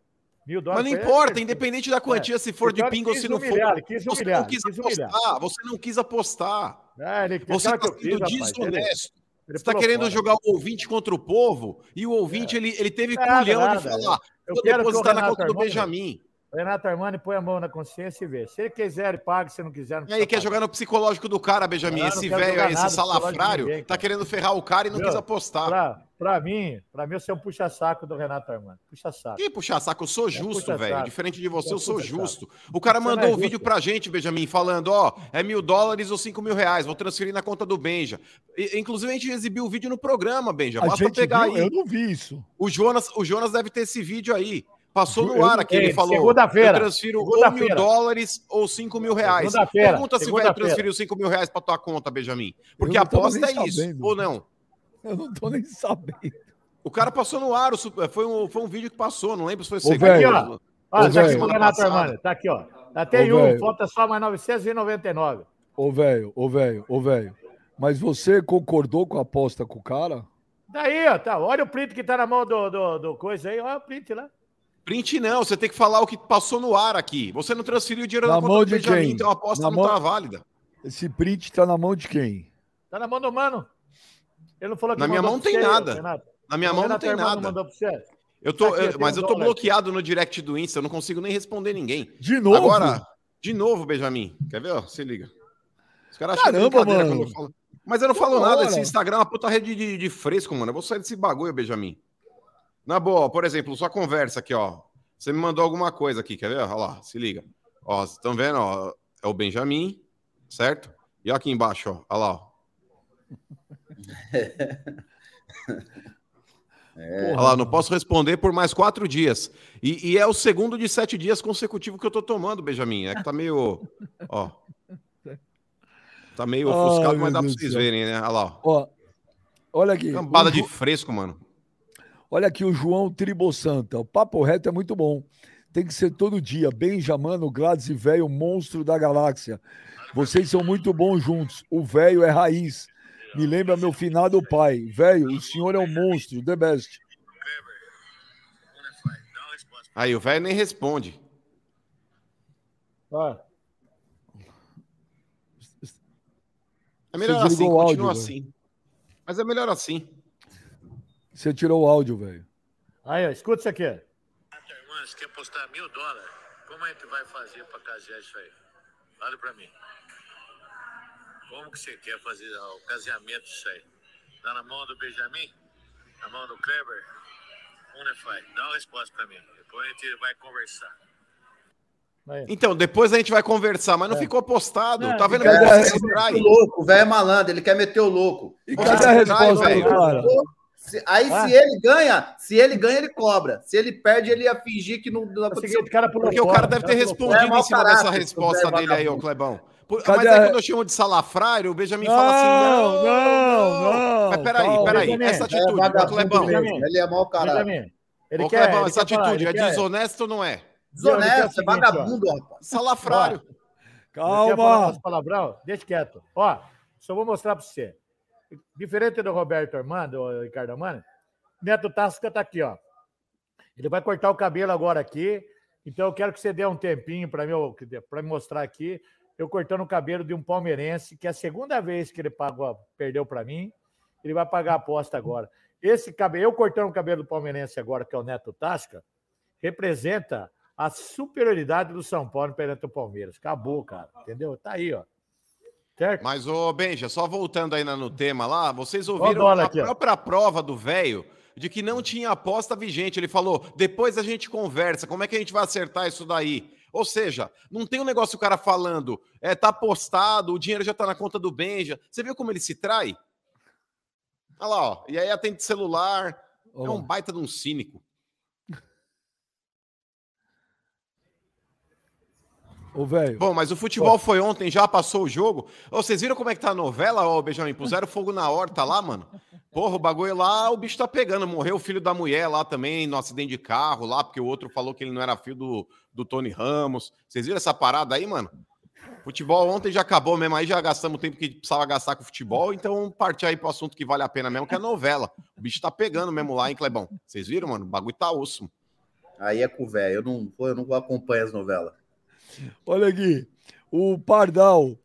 Mil dólares Mas não importa, independente da quantia, é. se for de pinga ou se não humilhar, for. Quis você não quis, quis apostar. Você não quis apostar. É, ele, você está sendo desonesto. Ele, você está querendo fora. jogar o ouvinte contra o povo e o ouvinte é. ele, ele teve nada, culhão nada, de falar. Eu vou depositar na conta do Benjamin. Renato Armani põe a mão na consciência e vê. Se ele quiser, ele paga. Se não quiser, não E aí, quer jogar no psicológico do cara, Benjamin. Esse velho aí, esse salafrário, ninguém, tá querendo ferrar o cara e não Meu, quis apostar. Pra, pra mim, pra mim, você é um puxa-saco do Renato Armani. Puxa-saco. Que puxa-saco? Eu sou é justo, é velho. Diferente de você, é eu sou justo. O cara mandou o é um vídeo pra gente, Benjamin, falando: ó, é mil dólares ou cinco mil reais. Vou transferir na conta do Benja. E, inclusive, a gente exibiu o vídeo no programa, Benja. Basta pegar viu? aí. Eu não vi isso. O Jonas, o Jonas deve ter esse vídeo aí. Passou no ar aqui, ele falou. Segunda-feira. Eu transfiro ou mil dólares ou cinco mil reais. Pergunta se vai transferir os cinco mil reais para tua conta, Benjamin. Porque a aposta é isso, sabendo. ou não? Eu não tô nem sabendo. O cara passou no ar, foi um, foi um vídeo que passou, não lembro se foi segundo. Aqui, ó. Ah, tá aqui o Renato Armando, tá aqui, ó. Já tem ô, um, véio. falta só mais 999. Ô, velho, ô, velho, ô, velho. Mas você concordou com a aposta com o cara? Daí, ó, tá. Olha o print que tá na mão do, do, do coisa aí, olha o print lá. Print não, você tem que falar o que passou no ar aqui. Você não transferiu o dinheiro Na mão do de Benjamin, quem? então a aposta Na não mão- tá válida. Esse print tá na mão de quem? Tá na mão do mano. Ele não falou que Na minha mão tem nada. Renato. Na minha mão não Renato tem Armando nada. mandou pra você. Eu tô, Tá aqui, eu- tem mas um eu tô dólar. bloqueado no direct do Insta, eu não consigo nem responder ninguém. De novo? Agora, de novo, Benjamin. Quer ver? Ó, se liga. Os caras acham Caramba, mano. quando eu falo. Mas eu não falo nada. Esse Instagram é uma puta rede de, de fresco, mano. Eu vou sair desse bagulho, Benjamin. Na boa, por exemplo, sua conversa aqui, ó. Você me mandou alguma coisa aqui, quer ver? Olha lá, se liga. Ó, vocês estão vendo, ó? É o Benjamin, certo? E aqui embaixo, ó. Olha lá, ó. Olha lá, não posso responder por mais quatro dias. E, e é o segundo de sete dias consecutivo que eu tô tomando, Benjamin. É que tá meio. Ó. Tá meio Ai, ofuscado, mas dá pra Deus do vocês céu. verem, né? Olha lá. ó. Olha aqui. Cambada o de fresco, mano. Olha aqui o João Tribosanta. O papo reto é muito bom. Tem que ser todo dia. Benjamano, Gladys e velho, monstro da galáxia. Vocês são muito bons juntos. O velho é raiz. Me lembra meu finado pai. Velho, o senhor é um monstro, the best. Aí, o velho nem responde. Ó, É melhor Você assim, continua áudio, assim. Mas é melhor assim. Você tirou o áudio, velho. Aí, ó, escuta isso aqui. Você quer apostar mil dólares? Como é que vai fazer para casear isso aí? Fale para mim. Como que você quer fazer o caseamento disso aí? Tá na mão do Benjamin? Na mão do Kleber? Como é que faz? Dá uma resposta para mim. Depois a gente vai conversar. Então, depois a gente vai conversar, mas não ficou postado. Não, tá vendo? a você trai? O louco, o velho é malandro, ele quer meter o louco. E cadê a trai, resposta velho. cara? Se- aí, Ah. se ele ganha, se ele ganha, ele cobra. Se ele perde, ele ia fingir que não, não É o aconteceu. o Porque o cara deve ter. É, respondido mau em cima caráter, dessa resposta dele aí, ô. Clebão. Por- Mas aí a- quando eu chamo de salafrário, o Benjamin Não, fala assim: não, não, Mas peraí, calma. peraí. Benjamin, Essa É atitude, vagabundo Clebão. Ele é mau. Benjamin, ele Ô quer, Clebão, ele essa quer falar, atitude ele é quer- desonesto ou não é? Desonesto, é vagabundo, rapaz. Salafrário. Falar Calma. palavrão? Deixa quieto. Ó, só vou mostrar para você. Diferente do Roberto Armando, o Ricardo Armando, Neto Tasca tá aqui, ó. Ele vai cortar o cabelo agora aqui. Então eu quero que você dê um tempinho para mim, para me mostrar aqui. Eu cortando o cabelo de um palmeirense, que é a segunda vez que ele pagou, perdeu para mim. Ele vai pagar a aposta agora. Esse cabelo, eu cortando o cabelo do palmeirense agora, que é o Neto Tasca, representa a superioridade do São Paulo perante o Palmeiras. Acabou, cara. Entendeu? Tá aí, ó. Certo? Mas, ô Benja, só voltando ainda no tema lá, vocês ouviram a aqui, ó. própria prova do velho de que não tinha aposta vigente. Ele falou: depois a gente conversa, como é que a gente vai acertar isso daí? Ou seja, não tem um negócio o cara falando, é, tá apostado, o dinheiro já tá na conta do Benja. Você viu como ele se trai? Olha lá, ó. E aí atende celular. É Ó, um baita de um cínico. Ô, velho. Bom, mas o futebol foi ontem, já passou o jogo. Ô, vocês viram como é que tá a novela, ô Benjamin? Puseram fogo na horta lá, mano. Porra, o bagulho lá, o bicho tá pegando. Morreu o filho da mulher lá também, no acidente de carro lá, porque o outro falou que ele não era filho do, do Tony Ramos. Vocês viram essa parada aí, mano? Futebol ontem já acabou mesmo, aí já gastamos o tempo que precisava gastar com futebol, então partir aí pro assunto que vale a pena mesmo, que é novela. O bicho tá pegando mesmo lá, hein, Clebão? Vocês viram, mano? O bagulho tá osso. Aí é com o velho. Eu não, eu não acompanho as novelas. Olha aqui. O Pardal.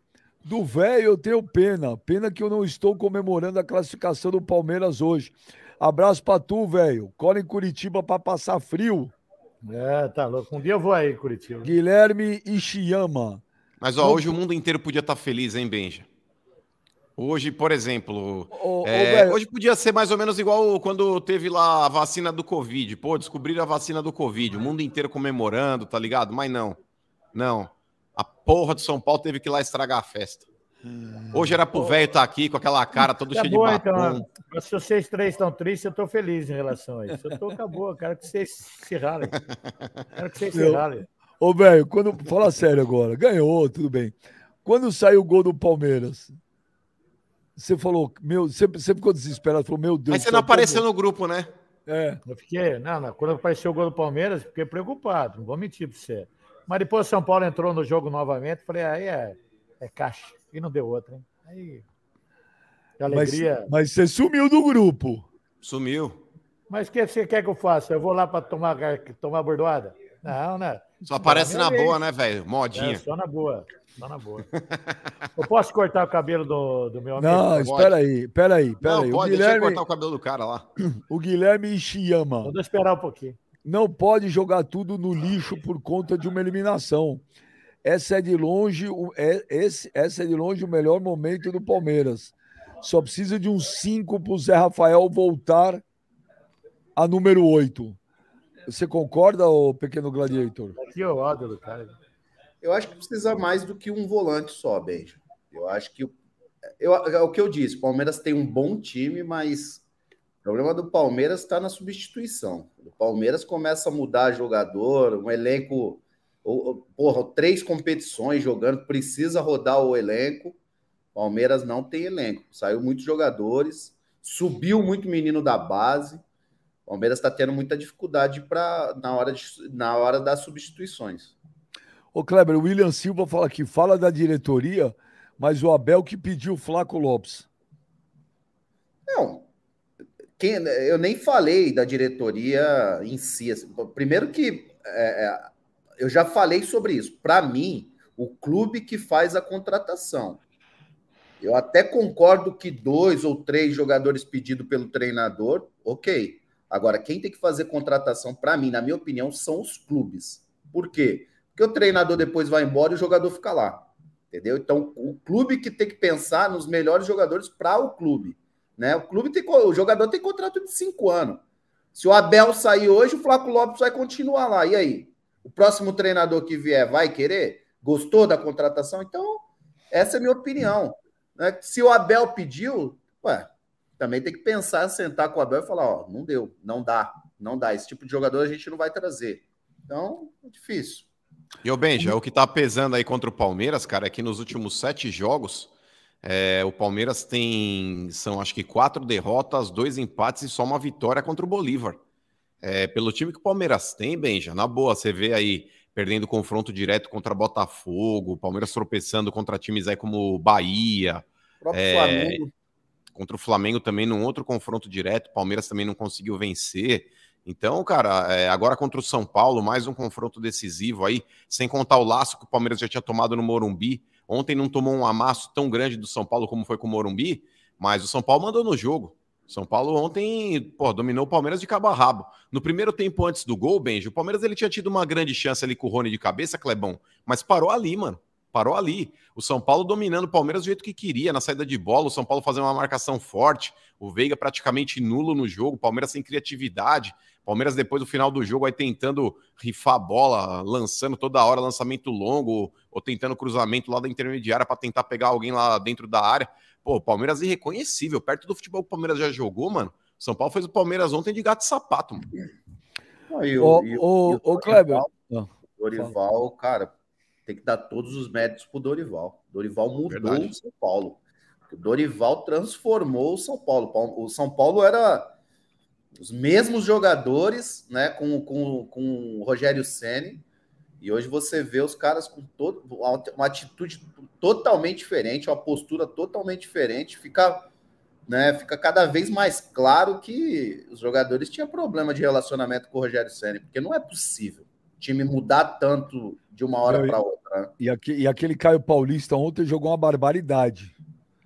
Do velho eu tenho pena. Pena que eu não estou comemorando a classificação do Palmeiras hoje. Abraço pra tu, velho. Cola em Curitiba pra passar frio. É, tá louco. Um dia eu vou aí, Curitiba. Guilherme Ishiyama. Mas ó, hoje o mundo inteiro podia estar feliz, hein, Benja? Hoje, por exemplo, Ô, é, hoje podia ser mais ou menos igual quando teve lá a vacina do Covid. Pô, descobriram a vacina do Covid, o mundo inteiro comemorando, tá ligado? Mas não, não. A porra do São Paulo teve que ir lá estragar a festa. Hoje era pro velho estar aqui com aquela cara toda Tá cheia de então. batom. Mas Se vocês três estão tristes, eu tô feliz em relação a isso. Eu tô, acabou. Quero que vocês se ralem. Quero que vocês se Meu- ralem. Ô, velho, quando. Fala sério agora. Ganhou, tudo bem. Quando saiu o gol do Palmeiras, você falou, meu, você, você ficou desesperado, falou, meu Deus. Mas você não apareceu no grupo, né? É. Eu fiquei, não, não, quando apareceu o gol do Palmeiras, fiquei preocupado, não vou mentir para você. Mas depois o São Paulo entrou no jogo novamente, falei, aí é, é caixa. E não deu outra, hein? Aí. Que Mas, alegria. mas você sumiu do grupo. Sumiu. Mas o que você quer que eu faça? Eu vou lá para tomar, tomar bordoada? Não, né? Só aparece na vez. boa, né, velho? É, Modinha. só na boa. Só na boa. eu posso cortar o cabelo do, do meu amigo? Não, espera aí, espera aí, espera Não, aí. O pode, deixa eu Guilherme, cortar o cabelo do cara lá. o Guilherme Ishiyama Vou esperar um pouquinho. Não pode jogar tudo no lixo por conta de uma eliminação. Essa é de longe, o- é, esse, essa é de longe o melhor momento do Palmeiras. Só precisa de um 5 para o Zé Rafael voltar a número 8. Você concorda, ô pequeno gladiator? Que do cara. Eu acho que precisa mais do que um volante só, Benja. Eu acho que. o- Eu, é o que eu disse: o Palmeiras tem um bom time, mas o problema do Palmeiras está na substituição. O Palmeiras começa a mudar jogador, um elenco. Porra, três competições jogando, precisa rodar o elenco. Palmeiras não tem elenco. Saiu muitos jogadores, subiu muito menino da base. O Palmeiras está tendo muita dificuldade pra, na, hora de, na hora das substituições. Ô, Kleber, o William Silva fala aqui, fala da diretoria, mas o Abel que pediu o Flaco Lopes. Não, quem- eu nem falei da diretoria em si. assim. Primeiro que é, é, eu já falei sobre isso. Para mim, o clube que faz a contratação. Eu até concordo que dois ou três jogadores pedidos pelo treinador, ok. Agora, quem tem que fazer contratação, para mim, na minha opinião, são os clubes. Por quê? Porque o treinador depois vai embora e o jogador fica lá. Entendeu? Então, o clube que tem que pensar nos melhores jogadores para o clube. Né? O clube tem o jogador tem contrato de cinco anos. Se o Abel sair hoje, o Flaco Lopes vai continuar lá. E aí? O próximo treinador que vier vai querer? Gostou da contratação? Então, essa é a minha opinião. né? Se o Abel pediu, ué, também tem que pensar, sentar com o Abel e falar: ó, não deu, não dá, não dá. Esse tipo de jogador a gente não vai trazer. Então, é difícil. E o Benja, o que tá pesando aí contra o Palmeiras, cara, é que nos últimos sete jogos, é, o Palmeiras tem, são acho que quatro derrotas, dois empates e só uma vitória contra o Bolívar. É, pelo time que o Palmeiras tem, Benja, na boa, você vê aí perdendo confronto direto contra Botafogo, o Palmeiras tropeçando contra times aí como Bahia, O É, Flamengo. contra o Flamengo também num outro confronto direto, o Palmeiras também não conseguiu vencer. Então, cara, é, agora contra o São Paulo, mais um confronto decisivo aí, sem contar o laço que o Palmeiras já tinha tomado no Morumbi. Ontem não tomou um amasso tão grande do São Paulo como foi com o Morumbi, mas o São Paulo mandou no jogo. São Paulo ontem, pô, dominou o Palmeiras de cabo a rabo. No primeiro tempo antes do gol, Benji, o Palmeiras ele tinha tido uma grande chance ali com o Rony de cabeça, Clebão, mas parou ali, mano. Parou ali. O São Paulo dominando o Palmeiras do jeito que queria, na saída de bola, o São Paulo fazendo uma marcação forte, o Veiga praticamente nulo no jogo, o Palmeiras sem criatividade. Palmeiras, depois do final do jogo, aí tentando rifar a bola, lançando toda hora lançamento longo, ou tentando cruzamento lá da intermediária para tentar pegar alguém lá dentro da área. Pô, o Palmeiras irreconhecível, perto do futebol que o Palmeiras já jogou, mano. São Paulo fez o Palmeiras ontem de gato e sapato, mano. Não, Ô, o- e o- Kleber. Dorival- Dorival, cara, tem que dar todos os méritos pro Dorival. Dorival mudou Verdade. o São Paulo. O Dorival transformou o São Paulo. O São Paulo era os mesmos jogadores, né, com, com, com o Rogério Ceni. E hoje você vê os caras com todo, uma atitude totalmente diferente, uma postura totalmente diferente. Fica, né, fica cada vez mais claro que os jogadores tinham problema de relacionamento com o Rogério Ceni, porque não é possível o time mudar tanto de uma hora para outra. né? E, aque- e aquele Caio Paulista ontem jogou uma barbaridade.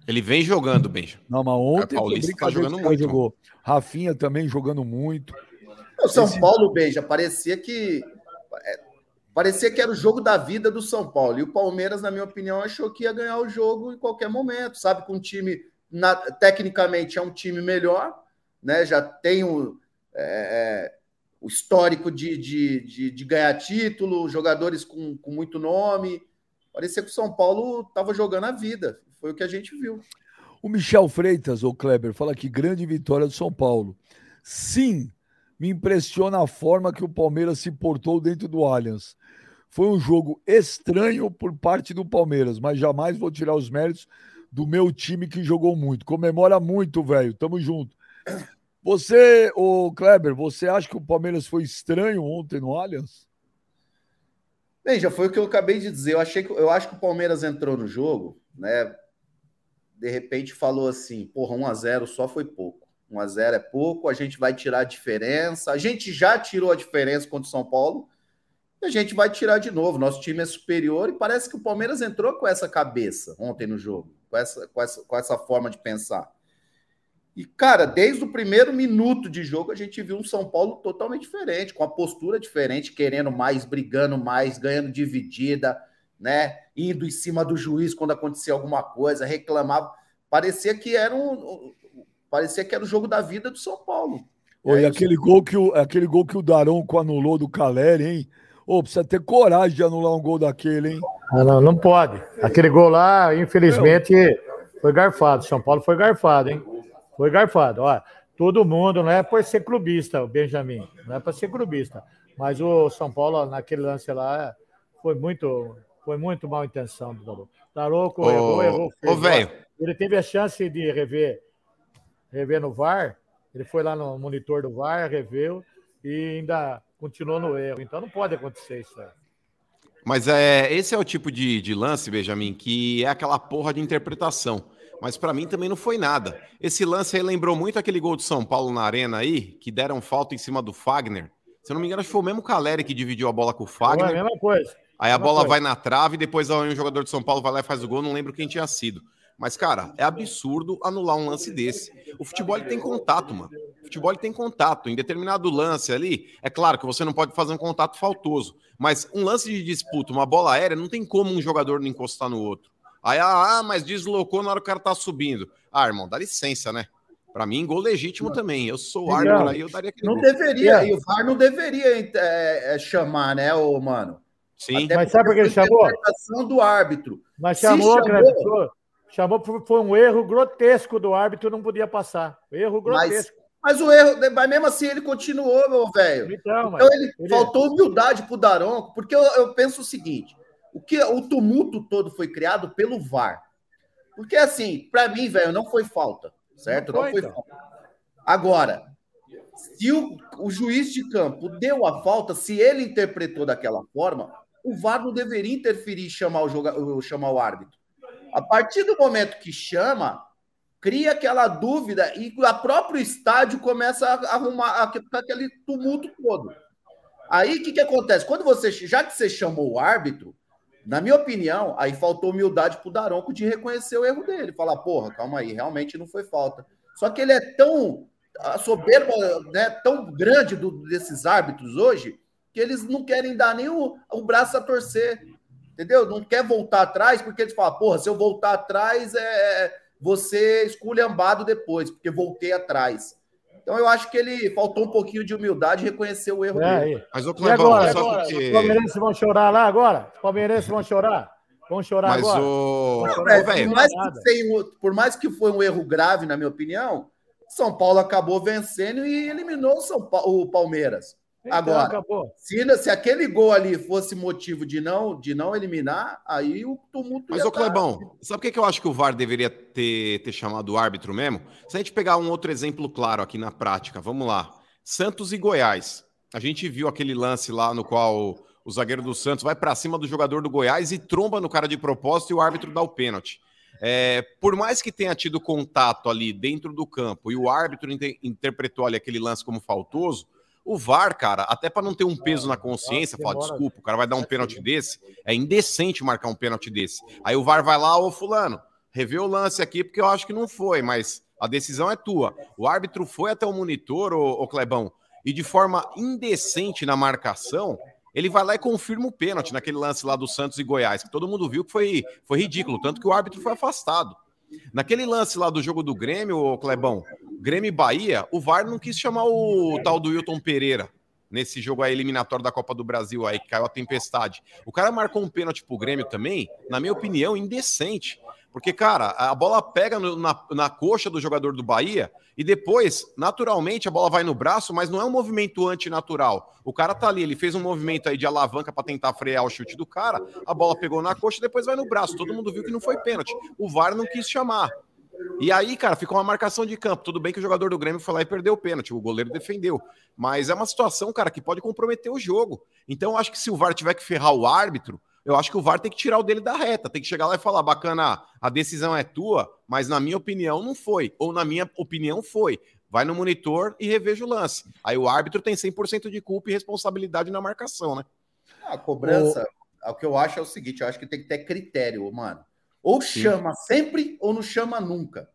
Ele vem jogando, Benja. Não, mas ontem Caio Paulista tá jogando o muito, jogou. Rafinha também jogando muito. O São Esse- Paulo, Beija, parecia que. é, parecia que era o jogo da vida do São Paulo. E o Palmeiras, na minha opinião, achou que ia ganhar o jogo em qualquer momento. Sabe, com um time. na- tecnicamente é um time melhor, né? Já tem o, é, é, o histórico de, de, de, de ganhar título, jogadores com, com muito nome. Parecia que o São Paulo estava jogando a vida. Foi o que a gente viu. O Michel Freitas, ou Kleber, fala que grande vitória do São Paulo. Sim, me impressiona a forma que o Palmeiras se portou dentro do Allianz. Foi um jogo estranho por parte do Palmeiras, mas jamais vou tirar os méritos do meu time que jogou muito. Comemora muito, velho. Tamo junto. Você, o Kleber, você acha que o Palmeiras foi estranho ontem no Allianz? Bem, já foi o que eu acabei de dizer. Eu achei que eu acho que o Palmeiras entrou no jogo, né? De repente falou assim, porra, 1 a 0 só foi pouco. 1 a 0 é pouco, a gente vai tirar a diferença. A gente já tirou a diferença contra o São Paulo e a gente vai tirar de novo. Nosso time é superior e parece que o Palmeiras entrou com essa cabeça ontem no jogo, com essa, com essa, com essa forma de pensar. E, cara, desde o primeiro minuto de jogo, a gente viu um São Paulo totalmente diferente, com a postura diferente, querendo mais, brigando mais, ganhando dividida, né? Indo em cima do juiz quando acontecia alguma coisa, reclamava. Parecia que era um. Parecia que era o jogo da vida do São Paulo. Oi, é aquele, gol que o, aquele gol que o Daronco anulou do Caleri, hein? Ô, precisa ter coragem de anular um gol daquele, hein? Ah, não, não pode. Aquele gol lá, infelizmente, foi garfado. São Paulo foi garfado, hein? Foi garfado. Olha, todo mundo, não é por ser clubista, o Benjamin, não é para ser clubista. Mas o São Paulo, naquele lance lá, foi muito, foi muito mal intenção do. Daronco Ô, errou, errou. ô, velho. Ele teve a chance de rever, rever no VAR. Ele foi lá no monitor do VAR, reveu e ainda continuou no erro. Então não pode acontecer isso. aí. Mas é, esse é o tipo de, de lance, Benjamin, que é aquela porra de interpretação. Mas pra mim também não foi nada. Esse lance aí lembrou muito aquele gol do São Paulo na Arena aí, que deram falta em cima do Fagner. Se eu não me engano, acho que foi o mesmo Caleri que dividiu a bola com o Foi a Fagner. mesma coisa. Aí a bola coisa. vai na trave, depois aí um jogador de São Paulo vai lá e faz o gol, não lembro quem tinha sido. Mas, cara, é absurdo anular um lance desse. O futebol tem contato, mano. O futebol tem contato. Em determinado lance ali, é claro que você não pode fazer um contato faltoso. Mas um lance de disputa, uma bola aérea, não tem como um jogador não encostar no outro. Aí, ah, mas deslocou na hora que o cara tá subindo. Ah, irmão, dá licença, né? Pra mim, gol legítimo também. Eu sou árbitro aí, eu daria aquele Não gol. deveria, É. e o VAR não deveria é, é, chamar, né, ô, mano? Sim. Mas sabe por que ele chamou? interpretação do árbitro. Mas Se chamou, chamou-. Chamou, porque foi um erro grotesco do árbitro, não podia passar. Erro Mas, grotesco. mas o erro, mas mesmo assim ele continuou, meu velho. Então, mas Então ele, ele- faltou humildade pro Daronco, porque eu, eu penso o seguinte: o que o tumulto todo foi criado pelo VAR. Porque assim, pra mim, velho, não foi falta, certo? Não Não foi, foi, então. falta. Agora, se o, o juiz de campo deu a falta, se ele interpretou daquela forma, o VAR não deveria interferir e chamar o, joga, o- chamar o árbitro. A partir do momento que chama, cria aquela dúvida e a próprio estádio começa a arrumar aquele tumulto todo. Aí o que, que acontece? Quando você, já que você chamou o árbitro, na minha opinião, aí faltou humildade pro Daronco de reconhecer o erro dele. Falar, porra, calma aí, realmente não foi falta. Só que ele é tão a soberba, né, tão grande do- desses árbitros hoje, que eles não querem dar nem o, o braço a torcer. Entendeu? Não quer voltar atrás, porque eles falam, porra, se eu voltar atrás, é você esculhambado depois, porque voltei atrás. Então eu acho que ele faltou um pouquinho de humildade e reconhecer o erro É, dele. aí. Mas, E Clebão, agora? só agora? porque... Os palmeirenses vão chorar lá agora? Os palmeirenses vão chorar? Vão chorar Mas agora? o... Velho, por, mais que por mais que foi um erro grave, na minha opinião, São Paulo acabou vencendo e eliminou o, São Pa- o Palmeiras. Então, agora. acabou. Se, se aquele gol ali fosse motivo de não, de não eliminar, aí o tumulto Mas, ia ô tá- Clebão, sabe por que eu acho que o VAR deveria ter, ter chamado o árbitro mesmo? Se a gente pegar um outro exemplo claro aqui na prática, vamos lá. Santos e Goiás. A gente viu aquele lance lá no qual o zagueiro do Santos vai pra cima do jogador do Goiás e tromba no cara de propósito e o árbitro dá o pênalti. É, por mais que tenha tido contato ali dentro do campo e o árbitro inte- interpretou ali aquele lance como faltoso, o VAR, cara, até para não ter um peso na consciência, falar, desculpa, o cara vai dar um pênalti desse, é indecente marcar um pênalti desse. Aí o VAR vai lá, ô fulano, revê o lance aqui porque eu acho que não foi, mas a decisão é tua. O árbitro foi até o monitor, ô, ô Clebão, e de forma indecente na marcação, ele vai lá e confirma o pênalti naquele lance lá do Santos e Goiás, que todo mundo viu que foi, foi ridículo, tanto que o árbitro foi afastado. Naquele lance lá do jogo do Grêmio, ô Clebão, Grêmio e Bahia, o VAR não quis chamar o tal do Wilton Pereira nesse jogo aí eliminatório da Copa do Brasil aí, que caiu a tempestade. O cara marcou um pênalti pro Grêmio também, na minha opinião, indecente. Porque, cara, a bola pega no- na, na coxa do jogador do Bahia e depois, naturalmente, a bola vai no braço, mas não é um movimento antinatural. O cara tá ali, ele fez um movimento aí de alavanca para tentar frear o chute do cara, a bola pegou na coxa e depois vai no braço. Todo mundo viu que não foi pênalti. O VAR não quis chamar. E aí, cara, ficou uma marcação de campo. Tudo bem que o jogador do Grêmio foi lá e perdeu o pênalti, o goleiro defendeu. Mas é uma situação, cara, que pode comprometer o jogo. Então, eu acho que se o VAR tiver que ferrar o árbitro, eu acho que o VAR tem que tirar o dele da reta, tem que chegar lá e falar: bacana, a decisão é tua, mas na minha opinião não foi. Ou na minha opinião foi. vai no monitor e reveja o lance. Aí o árbitro tem 100% de culpa e responsabilidade na marcação, né? A cobrança, o... o que eu acho é o seguinte, eu acho que tem que ter critério, mano. Ou Sim. chama sempre ou não chama nunca.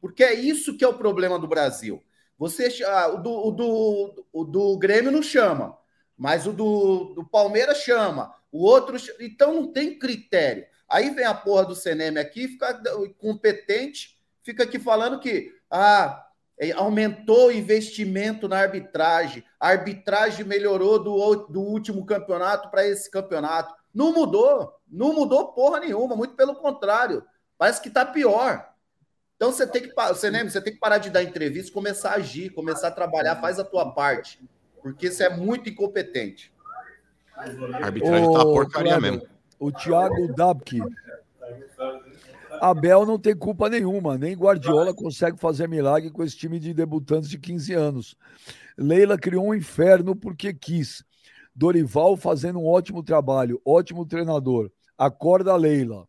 Porque é isso que é o problema do Brasil. Você, ah, o, do, o, do, o do Grêmio não chama, mas o do, do Palmeiras chama. O outro. Então não tem critério. Aí vem a porra do CNM aqui, fica competente, fica aqui falando que ah, é, aumentou o investimento na arbitragem, a arbitragem melhorou do, do último campeonato para esse campeonato. Não mudou, não mudou porra nenhuma, muito pelo contrário. Parece que está pior. Então você tem que, você lembra, você tem que parar de dar entrevista, começar a agir, começar a trabalhar, faz a tua parte, porque você é muito incompetente. A arbitragem tá uma porcaria mesmo. O Thiago Dabke. Abel não tem culpa nenhuma, nem Guardiola consegue fazer milagre com esse time de debutantes de 15 anos. Leila criou um inferno porque quis. Dorival fazendo um ótimo trabalho, ótimo treinador. Acorda, Leila.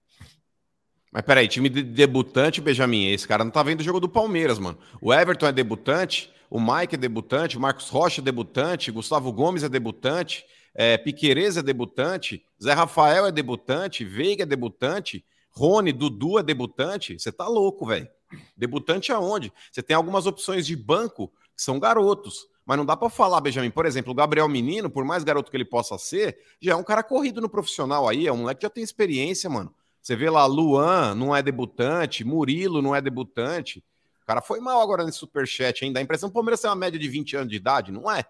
Mas peraí, time de debutante, Benjamin, esse cara não tá vendo o jogo do Palmeiras, mano. O Everton é debutante, o Mike é debutante, o Marcos Rocha é debutante, Gustavo Gomes é debutante, é, Piquerez é debutante, Zé Rafael é debutante, Veiga é debutante, Rony, Dudu é debutante. Você tá louco, velho. Debutante aonde? Você tem algumas opções de banco que são garotos. Mas não dá para falar, Benjamin. Por exemplo, o Gabriel Menino, por mais garoto que ele possa ser, já é um cara corrido no profissional aí. É um moleque que já tem experiência, mano. Você vê lá, Luan não é debutante, Murilo não é debutante. O cara foi mal agora nesse superchat ainda. A impressão que o Palmeiras tem uma média de 20 anos de idade, não é?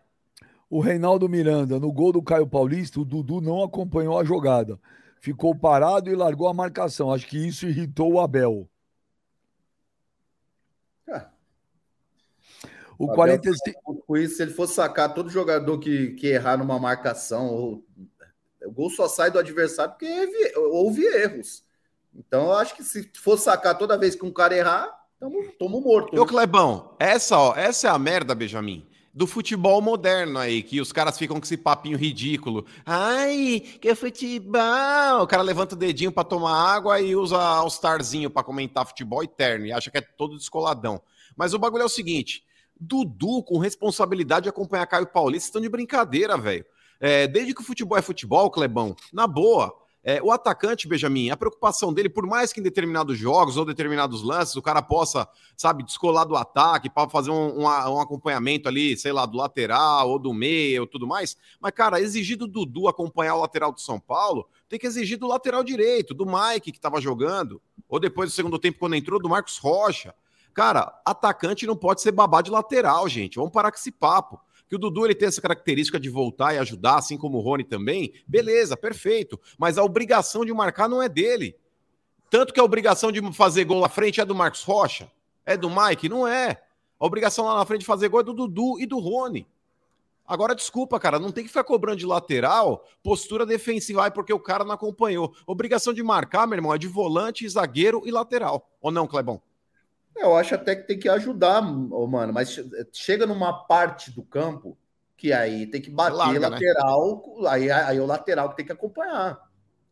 O Reinaldo Miranda, no gol do Caio Paulista, o Dudu não acompanhou a jogada. Ficou parado e largou a marcação. Acho que isso irritou o Abel. É. O, o 45. Com isso, se ele for sacar todo jogador que, que errar numa marcação, ou... o gol só sai do adversário porque houve erros. Então, eu acho que se for sacar toda vez que um cara errar, estamos mortos. Ô, né? Clebão, essa, ó, essa é a merda, Benjamin do futebol moderno aí, que os caras ficam com esse papinho ridículo. Ai, que futebol! O cara levanta o dedinho para tomar água e usa All-Starzinho para comentar futebol eterno e acha que é todo descoladão. Mas o bagulho é o seguinte: Dudu, com responsabilidade de acompanhar Caio Paulista, estão de brincadeira, velho. É, desde que o futebol é futebol, Clebão, na boa. É, o atacante, Benjamin, a preocupação dele, por mais que em determinados jogos ou determinados lances o cara possa, sabe, descolar do ataque para fazer um, um, um, acompanhamento ali, sei lá, do lateral ou do meio ou tudo mais. Mas, cara, exigir do Dudu acompanhar o lateral do São Paulo, tem que exigir do lateral direito, do Mike que estava jogando, ou depois do segundo tempo, quando entrou, do Marcos Rocha. Cara, atacante não pode ser babá de lateral, gente. Vamos parar com esse papo que o Dudu ele tem essa característica de voltar e ajudar, assim como o Rony também, beleza, perfeito. Mas a obrigação de marcar não é dele. Tanto que a obrigação de fazer gol na frente é do Marcos Rocha, é do Mike, não é. A obrigação lá na frente de fazer gol é do Dudu e do Rony. Agora, desculpa, cara, não tem que ficar cobrando de lateral postura defensiva, ai, porque o cara não acompanhou. Obrigação de marcar, meu irmão, é de volante, zagueiro e lateral. Ou não, Clebão? Eu acho até que tem que ajudar, mano, mas chega numa parte do campo que aí tem que bater Larga, né? lateral, né? aí, aí é o lateral que tem que acompanhar.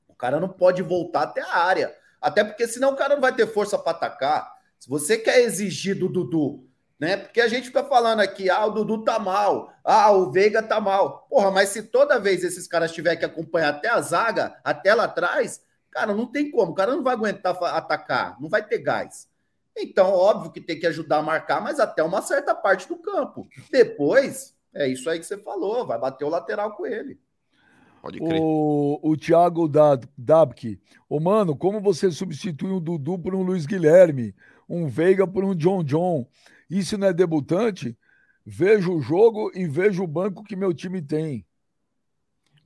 O cara não pode voltar até a área, até porque senão o cara não vai ter força para atacar. Se você quer exigir do Dudu, né? Porque a gente fica falando aqui, ah, o Dudu tá mal, ah, o Veiga tá mal. Porra, mas se toda vez esses caras tiverem que acompanhar até a zaga, até lá atrás, cara, não tem como, o cara não vai aguentar atacar, não vai ter gás. Então, óbvio que tem que ajudar a marcar, mas até uma certa parte do campo. Depois, é isso aí que você falou, vai bater o lateral com ele. Pode crer. O, o Thiago Dabke. Ô, mano, como você substitui um Dudu por um Luiz Guilherme, um Veiga por um John John? Isso não é debutante? Vejo o jogo e vejo o banco que meu time tem.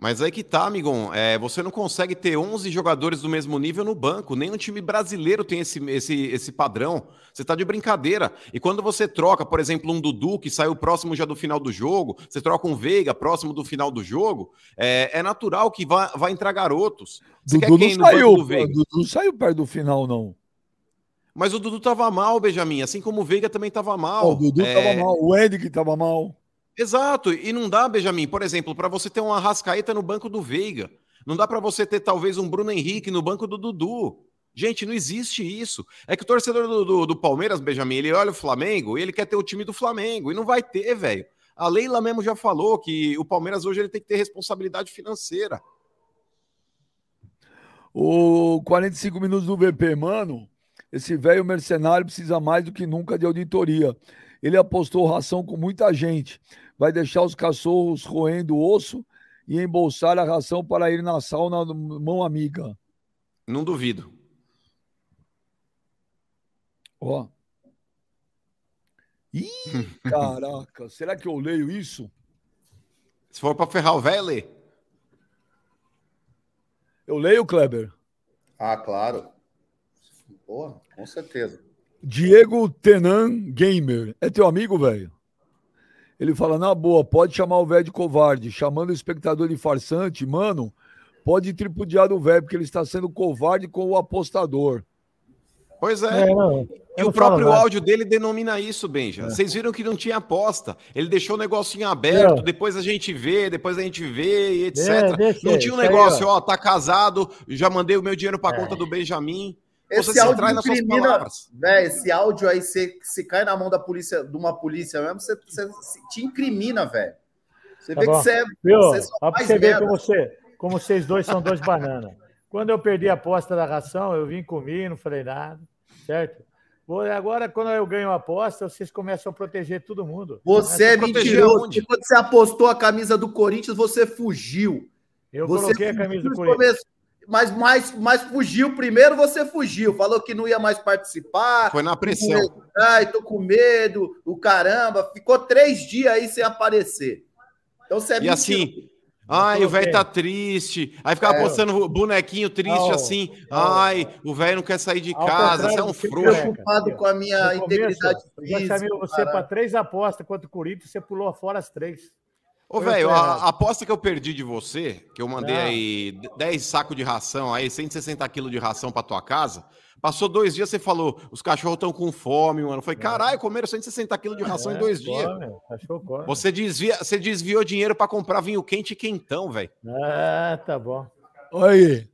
Mas aí que tá, amigão. É, você não consegue ter 11 jogadores do mesmo nível no banco. Nem no time brasileiro tem esse, esse, esse padrão. Você tá de brincadeira. E quando você troca, por exemplo, um Dudu que saiu próximo já do final do jogo, você troca um Veiga próximo do final do jogo, é, é natural que vá, vá entrar garotos. Você Dudu não saiu, Dudu saiu perto do final, não. Mas o Dudu tava mal, Benjamin, assim como o Veiga também tava mal. o Dudu é... tava mal, o Ed tava mal. Exato, e não dá, Benjamin, por exemplo, para você ter uma Rascaeta no banco do Veiga. Não dá para você ter talvez um Bruno Henrique no banco do Dudu. Gente, não existe isso. É que o torcedor do, do, do Palmeiras, Benjamin, ele olha o Flamengo e ele quer ter o time do Flamengo. E não vai ter, velho. A Leila mesmo já falou que o Palmeiras hoje ele tem que ter responsabilidade financeira. O 45 minutos do VP, mano. Esse velho mercenário precisa mais do que nunca de auditoria. Ele apostou ração com muita gente. Vai deixar os cachorros roendo osso e embolsar a ração para ir na sauna mão amiga. Não duvido. Ó. Ih, caraca, será que eu leio isso? Se for para ferrar o velho, lê. Eu leio, Kleber? Ah, claro. Porra, com certeza. Diego Tenan Gamer. É teu amigo, velho? Ele fala, na boa, pode chamar o velho de covarde. Chamando o espectador de farsante, mano, pode tripudiar o velho, porque ele está sendo covarde com o apostador. Pois é. é não, e o próprio áudio dele denomina isso, Benja. É. Vocês viram que não tinha aposta. Ele deixou o negocinho aberto, depois a gente vê, depois a gente vê e etc. É, não tinha um negócio, aí, ó. ó, tá casado, já mandei o meu dinheiro para a conta do Benjamin. Esse você áudio nas suas palavras. Véio, esse áudio aí, se, se cai na mão da polícia, de uma polícia mesmo, você, você te incrimina, velho. Você tá vê bom. que você é. Viu? Você só você ver como, você, como vocês dois são dois bananas. Quando eu perdi a aposta da ração, eu vim comigo, não falei nada, certo? Agora, quando eu ganho a aposta, vocês começam a proteger todo mundo. Você é mentiroso. Quando você apostou a camisa do Corinthians, você fugiu. Eu você coloquei a camisa do Corinthians mas, mas, mas fugiu primeiro, você fugiu. Falou que não ia mais participar. Foi na pressão. Ai, tô com medo, o caramba. Ficou três dias aí sem aparecer. Então você é E assim, ai, o velho tá triste. Aí ficava é. postando bonequinho triste assim. Ai, o velho não quer sair de casa, você é um frouxo. preocupado com a minha integridade física. Já chamei você para três apostas contra o Corinthians, você pulou fora as três. Ô, velho, a, a, aposta que eu perdi de você, que eu mandei ah. aí 10 sacos de ração, aí 160 quilos de ração pra tua casa, passou dois dias, você falou, os cachorros estão com fome, mano. Foi, caralho, comeram 160 quilos de ração é, em dois dias. Come, você, desvia, você desviou dinheiro para comprar vinho quente e quentão, velho. Ah, tá bom. Oi.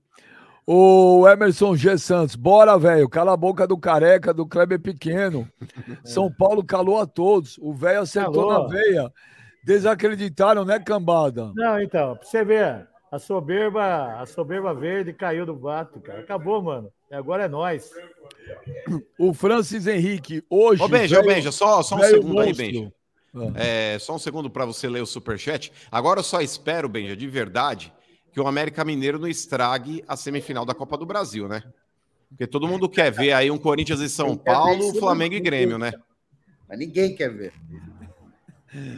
O Emerson G. Santos, bora, velho. Cala a boca do careca, do Kleber Pequeno. São Paulo calou a todos. O velho acertou calou. na veia. Desacreditaram, né, cambada? Não, então, pra você ver, a soberba, a soberba verde caiu do bato, cara. Acabou, mano. Agora é nós. O Francis Henrique, hoje. Ô, Benja, veio, ô, Benja, só, só um segundo aí, Benja. É, só um segundo para você ler o superchat. Agora eu só espero, Benja, de verdade, que o América Mineiro não estrague a semifinal da Copa do Brasil, né? Porque todo mundo quer ver aí um Corinthians e São Paulo, Flamengo e Grêmio, né? Mas ninguém quer ver.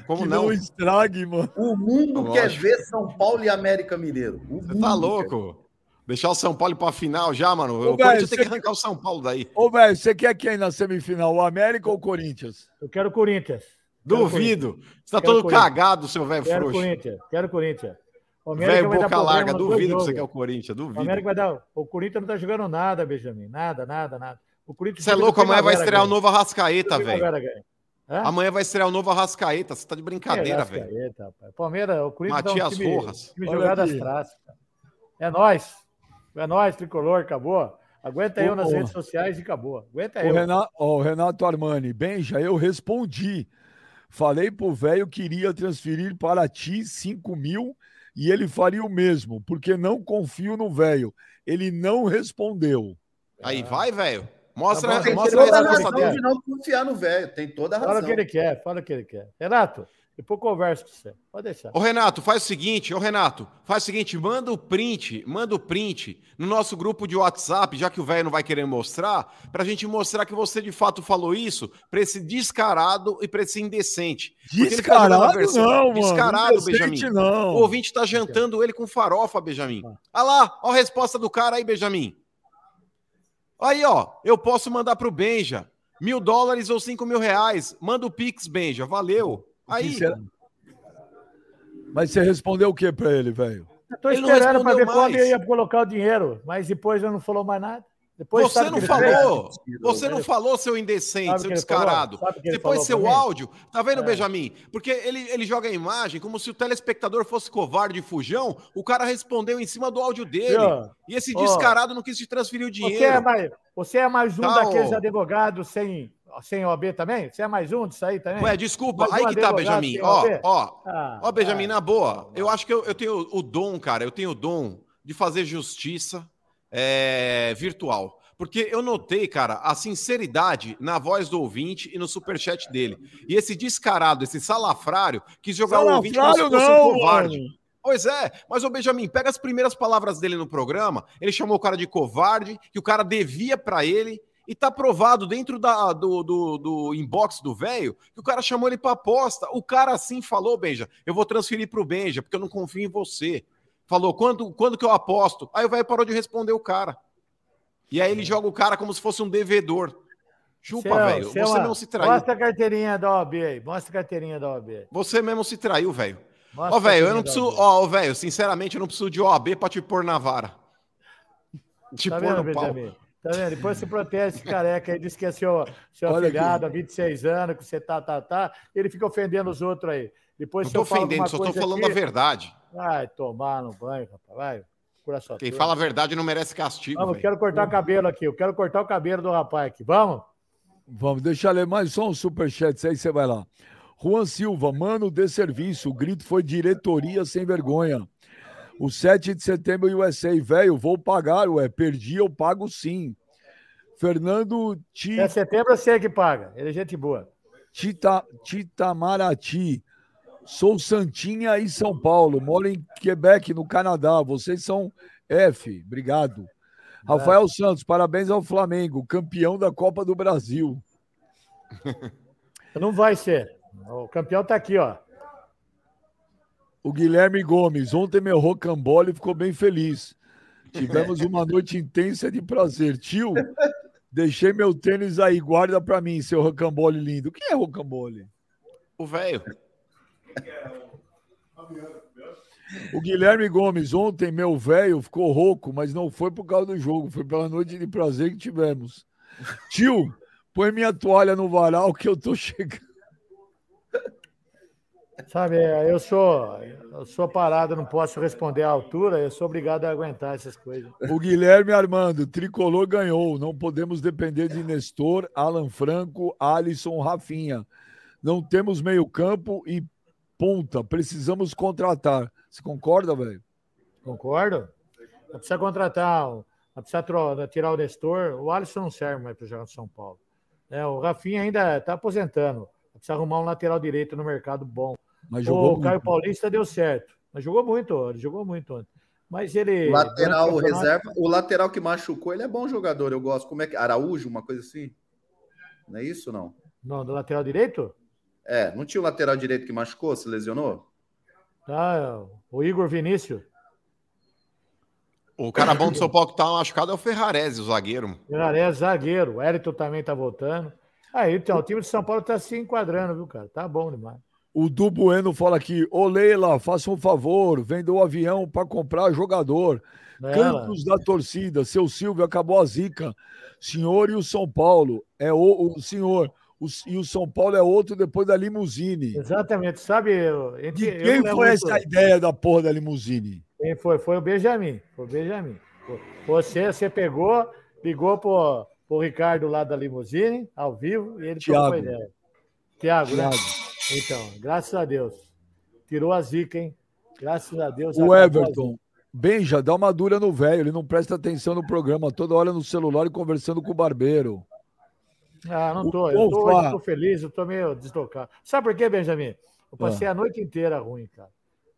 Como que não? não estrague, mano. O mundo Lógico. quer ver São Paulo e América Mineiro. Você tá louco? Quer... Deixar o São Paulo para a final já, mano. Ô, o Corinthians tem que arrancar o São Paulo daí. Ô, velho, você quer quem na semifinal? O América ou o Corinthians? Eu quero o Corinthians. Duvido. Você tá todo cagado, seu velho frouxo. Quero o Corinthians. Quero o Corinthians. O Velho boca larga, duvido que você quer o Corinthians, duvido. O América vai dar. O Corinthians não tá jogando nada, Benjamin. Nada, nada, nada. O Corinthians. Você é louco, amanhã vai estrear o novo Arrascaeta, velho. Hã? Amanhã vai estrear o novo Arrascaeta. Você tá de brincadeira, velho. Palmeiras, o Corinthians Matias tá um time, Rojas. time jogado às traças. É nós. É nós, tricolor, acabou. Aguenta eu nas redes sociais e acabou. Aguenta o eu. Renato, o Renato Armani, bem, já eu respondi. Falei pro velho que iria transferir para ti 5 mil e ele faria o mesmo, porque não confio no velho. Ele não respondeu. Aí vai, velho. Mostra, tá mostra a resposta dele. de não confiar no velho. Tem toda a razão. Fala o que ele quer, fala o que ele quer. Renato, depois conversa com você. Pode deixar. Ô, Renato, faz o seguinte, ô, Renato, faz o seguinte, manda o print, manda o print no nosso grupo de WhatsApp, já que o velho não vai querer mostrar, pra gente mostrar que você de fato falou isso pra esse descarado e pra esse indecente. Descarado tá versão... não, mano. Descarado, Benjamin. Não. O ouvinte tá jantando ele com farofa, Benjamin. Olha ah lá, ó a resposta do cara aí, Benjamin. Aí, ó, eu posso mandar pro Benja. Mil dólares ou cinco mil reais. Manda o Pix, Benja. Valeu. Aí. Mas você respondeu o que para ele, velho? Tô esperando para ver mais. quando eu ia colocar o dinheiro, mas depois ele não falou mais nada. Depois Você não ele fez? falou. Você não falou, seu indecente, seu falou? descarado. Depois falou seu áudio. Tá vendo, É. Benjamin? Porque ele, ele joga a imagem como se o telespectador fosse covarde e fujão. O cara respondeu em cima do áudio dele. E esse descarado não quis te transferir o Você é dinheiro. mais, você é mais um Tá, daqueles advogados sem, sem OAB também? Você é mais um disso aí também? Ué, desculpa. Mais um Aí que tá, Benjamin. Ó, ó. Ah, Ó, Benjamin, ah, na boa, eu acho que eu, eu tenho o dom, cara, eu tenho o dom de fazer justiça é, virtual. Porque eu notei, cara, a sinceridade na voz do ouvinte e no superchat dele. E esse descarado, esse salafrário, quis jogar o ouvinte como se Salafrário fosse um covarde. mano. Pois é, mas o Benjamin, pega as primeiras palavras dele no programa, ele chamou o cara de covarde, que o cara devia pra ele, e tá provado dentro da- do, do, do inbox do velho que o cara chamou ele pra aposta. O cara assim falou, Benja, eu vou transferir pro Benja, porque eu não confio em você. Falou, quando, quando que eu aposto? Aí o velho parou de responder o cara. E aí ele joga o cara como se fosse um devedor. Chupa, é- velho. você é uma- não se traiu. Mostra a carteirinha da OAB aí. Mostra a carteirinha da OAB. Você mesmo se traiu, velho. Ó, velho, eu não preciso. Ó, velho, sinceramente, eu não preciso de OAB pra te pôr na vara. Te Tá pôr vendo, no pau. Benjamin? Tá vendo? Depois você protege esse careca aí, diz que é seu, seu afilhado há 26 anos, que você tá, tá, tá. Ele fica ofendendo os outros aí. Depois Não falo ofendendo, só tô coisa falando aqui, a verdade. Vai tomar no banho, rapaz. Vai. Cura sua Quem fala a verdade não merece castigo. Vamos, quero cortar o cabelo aqui. Eu quero cortar o cabelo do rapaz aqui. Vamos? Vamos, deixa eu ler mais só um superchat, aí você vai lá. Juan Silva, mano de serviço, o grito foi diretoria sem vergonha. O 7 de setembro USA, velho, vou pagar, ué, perdi, eu pago sim. Fernando Ti- É setembro eu sei que paga. Ele é gente boa. Tita, Titamarati, sou Santinha e São Paulo, moro em Quebec, no Canadá, vocês são F, obrigado. Rafael Santos, parabéns ao Flamengo, campeão da Copa do Brasil. Não vai ser. O campeão tá aqui, ó. O Guilherme Gomes, ontem meu rocambole ficou bem feliz. Tivemos uma noite intensa de prazer. Tio, deixei meu tênis aí, guarda pra mim, seu rocambole lindo. O que é rocambole? O velho. O Guilherme Gomes, ontem meu velho ficou rouco, mas não foi por causa do jogo, foi pela noite de prazer que tivemos. Tio, põe minha toalha no varal que eu tô chegando. Sabe, eu sou, eu sou parado, não posso responder à altura, eu sou obrigado a aguentar essas coisas. O Guilherme Armando, tricolor ganhou. Não podemos depender de Nestor, Alan Franco, Alisson, Rafinha. Não temos meio-campo e ponta. Precisamos contratar. Você concorda, velho? Concordo? Precisa contratar, precisa tro- tirar o Nestor. O Alisson não serve mais para jogar no São Paulo. É, o Rafinha ainda está aposentando. Precisa arrumar um lateral direito no mercado bom. Mas jogou O Caio muito. Paulista deu certo. Mas jogou muito, ele jogou muito ontem. Mas ele. Lateral o reserva. O lateral que machucou, ele é bom jogador, eu gosto. Como é que. Araújo, uma coisa assim? Não é isso, não? Não, do lateral direito? É, não tinha o lateral direito que machucou, se lesionou? Tá, o Igor Vinícius. O cara bom do São Paulo que tá machucado é o Ferrarese, o zagueiro. Ferraré, zagueiro. O Elton também tá voltando. Aí, então, o time de São Paulo tá se enquadrando, viu, cara? Tá bom demais. O Du Bueno fala aqui: Ô Leila, faça um favor, venda o avião para comprar jogador. Ela, Cantos da torcida, seu Silvio acabou a zica. Senhor e o São Paulo. É o, o senhor. E o São Paulo é outro depois da limusine. exatamente. Sabe, eu- entre- De quem foi essa ideia da porra da limusine? Quem foi? Foi o Benjamin. Foi o Benjamin. Você, você pegou, ligou pro, pro Ricardo lá da limusine, ao vivo, e ele Thiago. trocou ideia. Tiago, né? Então, graças a Deus. Tirou a zica, hein? Graças a Deus. O a Everton. Benja, dá uma dura no velho. Ele não presta atenção no programa, toda hora no celular e conversando com o barbeiro. Ah, não O tô. Eu tô, tô feliz, eu tô meio deslocado. Sabe por quê, Benjamin? Eu passei Ah. a noite inteira ruim, cara.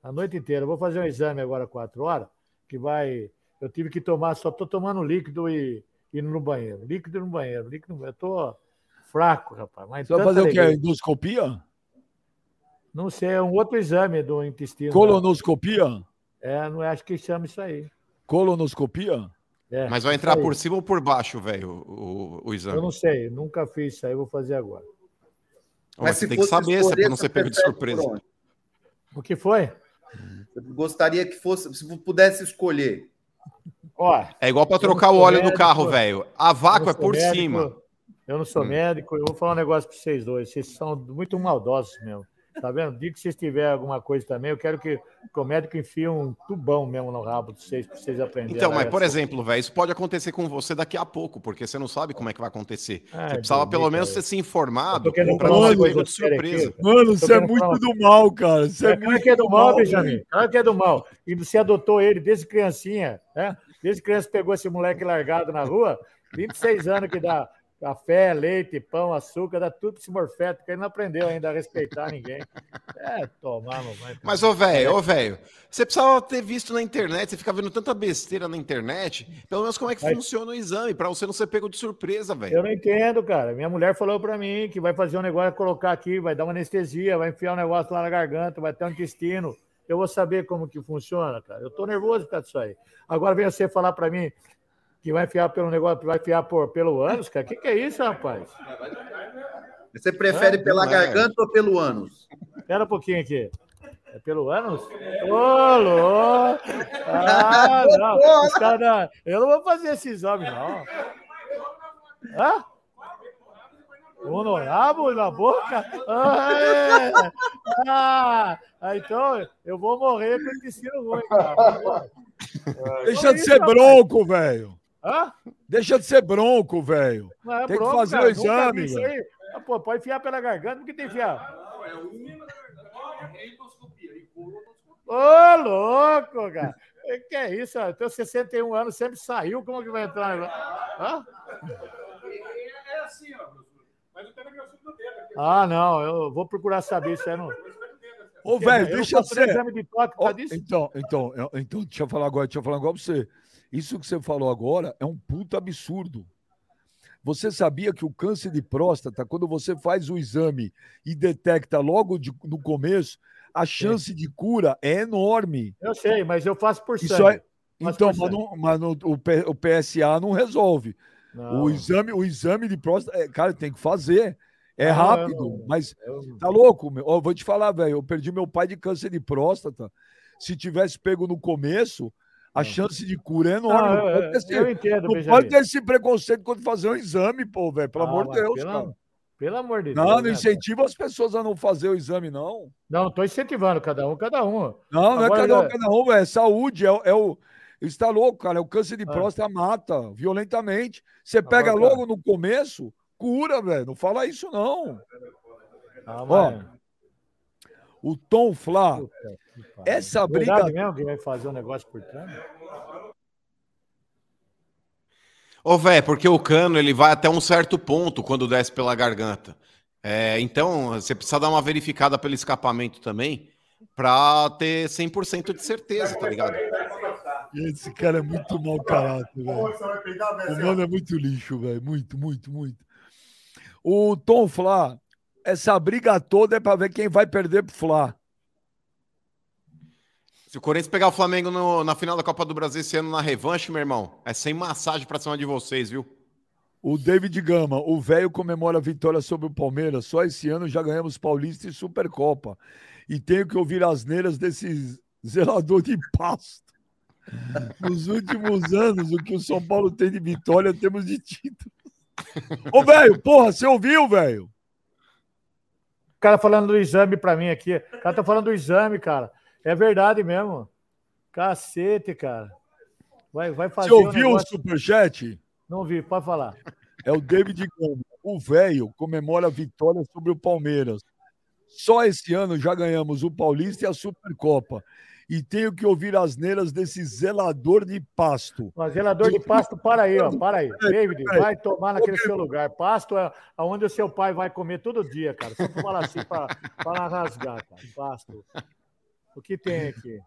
A noite inteira. Eu vou fazer um exame agora, quatro horas, que vai. Eu tive que tomar, só tô tomando líquido e indo no banheiro. Líquido no banheiro, líquido no banheiro. Eu tô fraco, rapaz. Mas Você vai fazer o quê? alegria. Endoscopia? Não sei, é um outro exame do intestino. Colonoscopia? É, não é, acho que chama isso aí. Colonoscopia? É, Mas vai entrar por cima ou por baixo, velho, o, o Eu exame. não sei, nunca fiz isso aí, vou fazer agora. Mas você tem que saber, se é pra não ser pego de surpresa. O que foi? Você gostaria que fosse, se pudesse escolher Ó, É igual para Eu trocar o óleo do médico, carro, velho. A eu vácuo é por médico, cima. Eu não sou Hum. médico, eu vou falar um negócio para vocês dois. Vocês são muito maldosos mesmo. Tá vendo? Diga que vocês tiverem alguma coisa também, eu quero que, que o médico enfie um tubão mesmo no rabo de vocês, para vocês aprenderem. Então, a mas largar por exemplo, velho, isso pode acontecer com você daqui a pouco, porque você não sabe como é que vai acontecer. Ai, Você precisava pelo menos ter se informado para não ser pego de séria aqui. surpresa. Mano, você é muito falar- do mal, cara. Você é, É, claro que é do mal, velho. Benjamin. Claro que é do mal. E você adotou ele desde criancinha, né? Desde criança pegou esse moleque largado na rua, 26 anos que dá café, leite, pão, açúcar, dá tudo esse morfeto, que ele não aprendeu ainda a respeitar ninguém. É, tomar, não vai. Mas, ô, velho, ô, velho, você precisava ter visto na internet, você fica vendo tanta besteira na internet, pelo menos como é que Mas- funciona o exame, para você não ser pego de surpresa, velho. Eu não entendo, cara. Minha mulher falou pra mim que vai fazer um negócio, colocar aqui, vai dar uma anestesia, vai enfiar um negócio lá na garganta, vai ter um intestino. Eu vou saber como que funciona, cara. Eu tô nervoso por causa disso aí. Agora vem você falar pra mim que vai enfiar pelo negócio, vai enfiar por, pelo ânus, cara. O que, que é isso, rapaz? Você prefere Ah, pela é. garganta ou pelo ânus? Espera um pouquinho aqui. É pelo ânus? Ô, louco! Ah, não. Não- Eu não vou fazer esse exame, não. Hã? Um no rabo e na boca? Ah, é. ah, ah, então eu vou morrer com o intestino ruim, cara. Deixa de ser bronco, velho. Hã? Deixa de ser bronco, velho. Não é Tem que bronco, fazer cara. o exame, vi isso aí. Ah, pô, pode enfiar pela garganta, por que tem que enfiar? Ô, louco, cara. Que que é isso? Eu tenho 61 anos, sempre saiu, como que vai entrar? Hã? Ah, não, eu vou procurar saber isso aí. Não. Ô, velho, Eu deixa de faço ser. exame de toque, Ó, tá disso? então, então, eu- então, deixa eu falar agora, deixa eu falar agora pra você. Isso que você falou agora é um puta absurdo. Você sabia que o câncer de próstata, quando você faz o exame e detecta logo de- no começo, a chance de cura é enorme. Eu sei, mas eu faço por Isso sangue. é, então, mas, não- mas não- o, PSA não resolve. Não, O exame, o exame de próstata, é, cara, tem que fazer. É rápido, mas Tá louco? Meu? Ó, vou te falar, velho. Eu perdi meu pai de câncer de próstata. Se tivesse pego no começo, a chance de cura é enorme. Não, Não, eu, pode, ter eu, esse, eu entendo, não Benjamin. pode ter esse preconceito quando fazer um exame, pô, velho. Pelo Ah, amor de Deus, pelo, cara. Pelo amor de Não, Deus. não né, incentiva as pessoas a não fazer o exame, não. Não, estou incentivando cada um, cada um. Não, não é Agora, cada um, é- cada um, velho. É saúde, é, o- é o. Está louco, cara. É o câncer de Ah. próstata mata violentamente. Você pega Agora, logo no começo, cura, velho. Não fala isso, não. Ah, Ó, O Tom Flá, essa briga Verdade mesmo que vai fazer um negócio por trás? Ô, velho, porque o cano ele vai até um certo ponto quando desce pela garganta. É, então, você precisa dar uma verificada pelo escapamento também pra ter 100% de certeza, tá ligado? Esse cara é muito mau caráter, velho. O mano é muito lixo, velho. Muito, muito, muito. O Tom Flá, essa briga toda é pra ver quem vai perder pro Flá. Se o Corinthians pegar o Flamengo no- na final da Copa do Brasil esse ano na revanche, meu irmão, é sem massagem pra cima de vocês, viu? O David Gama, o velho comemora a vitória sobre o Palmeiras. Só esse ano já ganhamos Paulista e Supercopa. E tenho que ouvir as neiras desse zelador de pasto. Nos últimos anos, o que o São Paulo tem de vitória, temos de título. Ô, velho, porra, você ouviu, velho? O cara falando do exame pra mim aqui. O cara tá falando do exame, cara. É verdade mesmo. Cacete, cara. Vai, vai fazer Você um ouviu o negócio... superchat? Não vi, pode falar. É o David Gama. O velho comemora a vitória sobre o Palmeiras. Só esse ano já ganhamos o Paulista e a Supercopa. E tenho que ouvir as neiras desse zelador de pasto. Mas zelador de pasto, para aí, ó. Para aí. David, vai tomar naquele seu lugar. Pasto é onde o seu pai vai comer todo dia, cara. Só pra falar assim, para rasgar, cara. Pasto. O que tem aqui?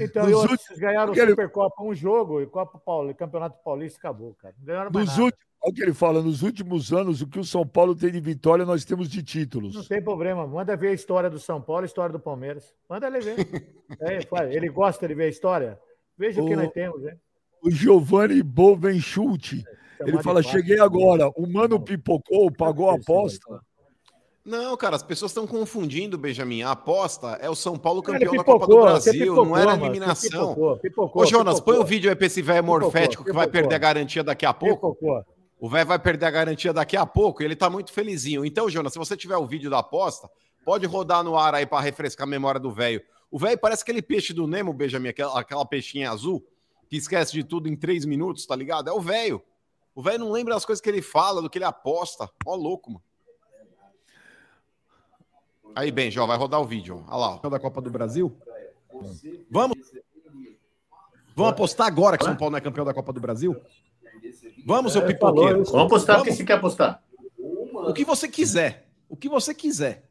Então, Nos e últimos- vocês ganharam o Supercopa um jogo e Copa Paulista, Campeonato Paulista acabou, cara. Não ganharam mais Nos nada. últimos, olha o que ele fala, nos últimos anos, o que o São Paulo tem de vitória, nós temos de Não títulos. tem problema. Manda ver a história do São Paulo, a história do Palmeiras. Manda ele ver. É, ele gosta de ver a história? Veja o que O- nós temos, né? O Giovanni Bovenchute, ele Chamar de fala, cheguei agora, o mano pipocou, pagou a aposta. Não, cara, as pessoas estão confundindo, Benjamin. A aposta é o São Paulo Ele campeão da Copa do pipocou, Brasil, pipocou, não era eliminação. Pipocou, pipocou, Ô, Jonas, pipocou, põe o vídeo aí pra esse velho Pipocou, morfético que vai pipocou. perder a garantia daqui a pouco. pipocou. O velho vai perder a garantia daqui a pouco e ele tá muito felizinho. Então, Jonas, se você tiver o vídeo da aposta, pode rodar no ar aí pra refrescar a memória do velho. O velho parece aquele peixe do Nemo, Benjamin, aquela, aquela peixinha azul, que esquece de tudo em três minutos, tá ligado? É o velho. O velho não lembra das coisas que ele fala, do que ele aposta. Ó, louco, mano. Aí, Benja, ó, vai rodar o vídeo. Olha lá, ó. da Copa do Brasil. Vamos. Vamos apostar agora que São Paulo não é campeão da Copa do Brasil? Vamos, seu falou pipoqueiro. Vamos apostar o que Vamos. você quer apostar. O que você quiser. O que você quiser.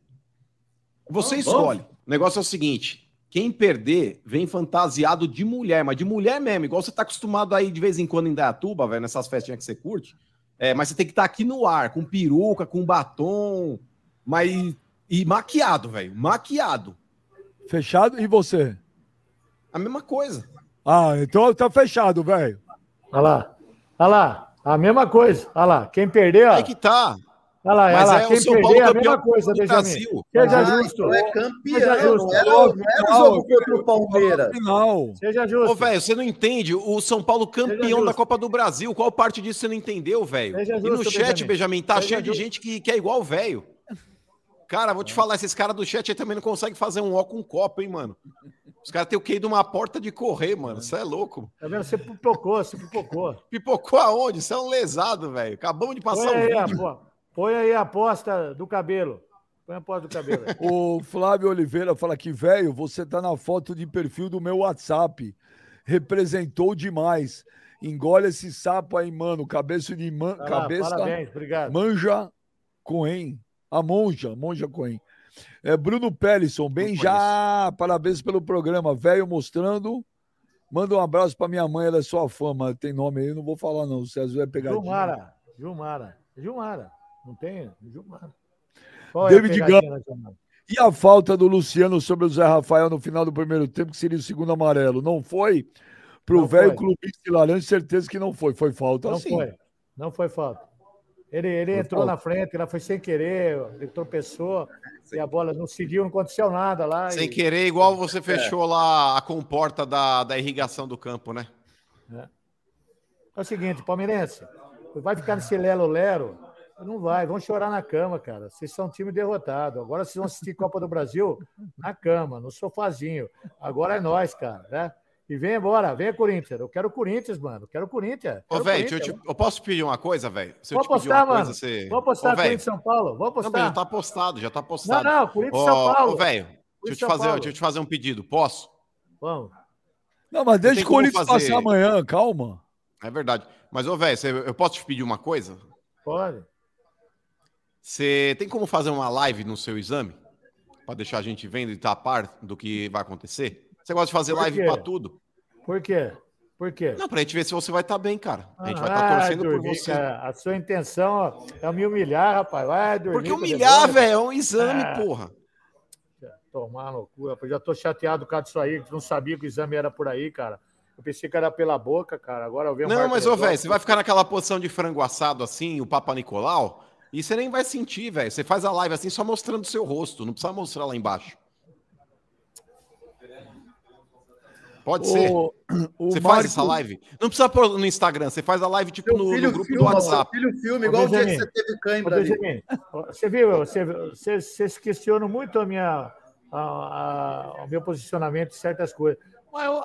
Você Vamos, escolhe. O negócio é o seguinte: quem perder vem fantasiado de mulher, mas de mulher mesmo, igual você tá acostumado aí de vez em quando em Dayatuba, velho, nessas festinhas que você curte. É, mas você tem que estar aqui no ar, com peruca, com batom, mas e maquiado, velho, maquiado. Fechado? E você? A mesma coisa. Ah, então tá fechado, velho. Olha lá. Olha lá. A mesma coisa. Olha lá. Quem perder, ó. Aí que tá. Olha lá, olha lá. é Quem perder é a mesma coisa, do Benjamin. Brasil. Seja Ah, justo. é Seja campeão, justo. não era, era o jogo contra o Palmeiras. Final. Seja justo. Ô, velho, você não entende? O São Paulo campeão justo. da Copa do Brasil. Qual parte disso você não entendeu, velho? Seja E no justo, chat, Benjamin. Tá Seja cheio de justo. gente que, que é igual velho. Cara, vou te falar, esses caras do chat aí também não conseguem fazer um ó com um copo, hein, mano? Os caras têm o QI de uma porta de correr, mano. Você é louco. Tá vendo? Você pipocou, você pipocou. Pipocou aonde? Você é um lesado, velho. Acabamos de Põe passar aí, o a, vídeo. pô- põe aí a aposta do cabelo. Põe a aposta do cabelo. aí. O Flávio Oliveira fala que, velho, você tá na foto de perfil do meu WhatsApp. Representou demais. Engole esse sapo aí, mano. Cabeça de man... Vai lá, cabeça Parabéns, obrigado. Manja Coen. A Monja, Monja Coen. É Bruno Pellison, bem já. Parabéns pelo programa. Velho mostrando. Manda um abraço pra minha mãe, ela é sua fã, mas tem nome aí, não vou falar não. O César vai pegar. Gilmara. Gilmara. Gilmara. Não tem? Gilmara. Qual é a David pegadinha nacional? E a falta do Luciano sobre o Zé Rafael no final do primeiro tempo, que seria o segundo amarelo? Não foi? Pro Não velho clubista de laranja, certeza que não foi. Foi falta Não sim. foi. Não foi falta. Ele, ele entrou na frente, ela foi sem querer, ele tropeçou, e a bola não seguiu, não aconteceu nada lá. Sem e- querer, igual você fechou lá a comporta da, da irrigação do campo, né? É o seguinte, palmeirense, vai ficar nesse lero-lero? Não vai, vão chorar na cama, cara. Vocês são um time derrotado. Agora vocês vão assistir Copa do Brasil na cama, no sofazinho. Agora é nós, cara, né? E vem embora, vem Corinthians. Eu quero o Corinthians, mano. Eu quero o Corinthians. Ô, velho, Corinthians. eu, eu posso pedir uma coisa, velho? Se eu Vou te pedir apostar, uma mano. coisa, você. Vou apostar Corinthians São Paulo. Vou Não, apostar. mas já tá apostado, já tá Não, apostado. não, Corinthians e Ô, São Paulo. ô, velho, deixa eu Corinthians te fazer, deixa eu te fazer um pedido. Posso? Vamos. Não, mas deixa o Corinthians fazer- passar amanhã, calma. É verdade. Mas, ô, velho, eu posso te pedir uma coisa? Pode. Você tem como fazer uma live no seu exame? Pra deixar a gente vendo e tapar do que vai acontecer? Você gosta de fazer Por live pra tudo? Por quê? Por quê? Não, pra gente ver se você vai estar bem, cara. A gente vai estar Ah, torcendo por dormir, você. cara. A sua intenção ó, é me humilhar, rapaz. Vai dormir. Porque humilhar, velho, é um exame, Ah. porra. Tomar cu. rapaz. Já tô chateado por causa disso aí. que Não sabia que o exame era por aí, cara. Eu pensei que era pela boca, cara. Agora eu vejo. Não, mas, ô, velho, você vai ficar naquela posição de frango assado assim, o Papa Nicolau, e você nem vai sentir, velho. Você faz a live assim só mostrando o seu rosto, não precisa mostrar lá embaixo. Pode ser. O, o Você faz essa live? Não precisa pôr no Instagram, você faz a live tipo no, no grupo do filma, seu WhatsApp. filho filme, igual o dia que você teve cãibra ali. Você viu? Você, você, vocês questionam muito a minha, a, a- o meu posicionamento em certas coisas. Mas eu-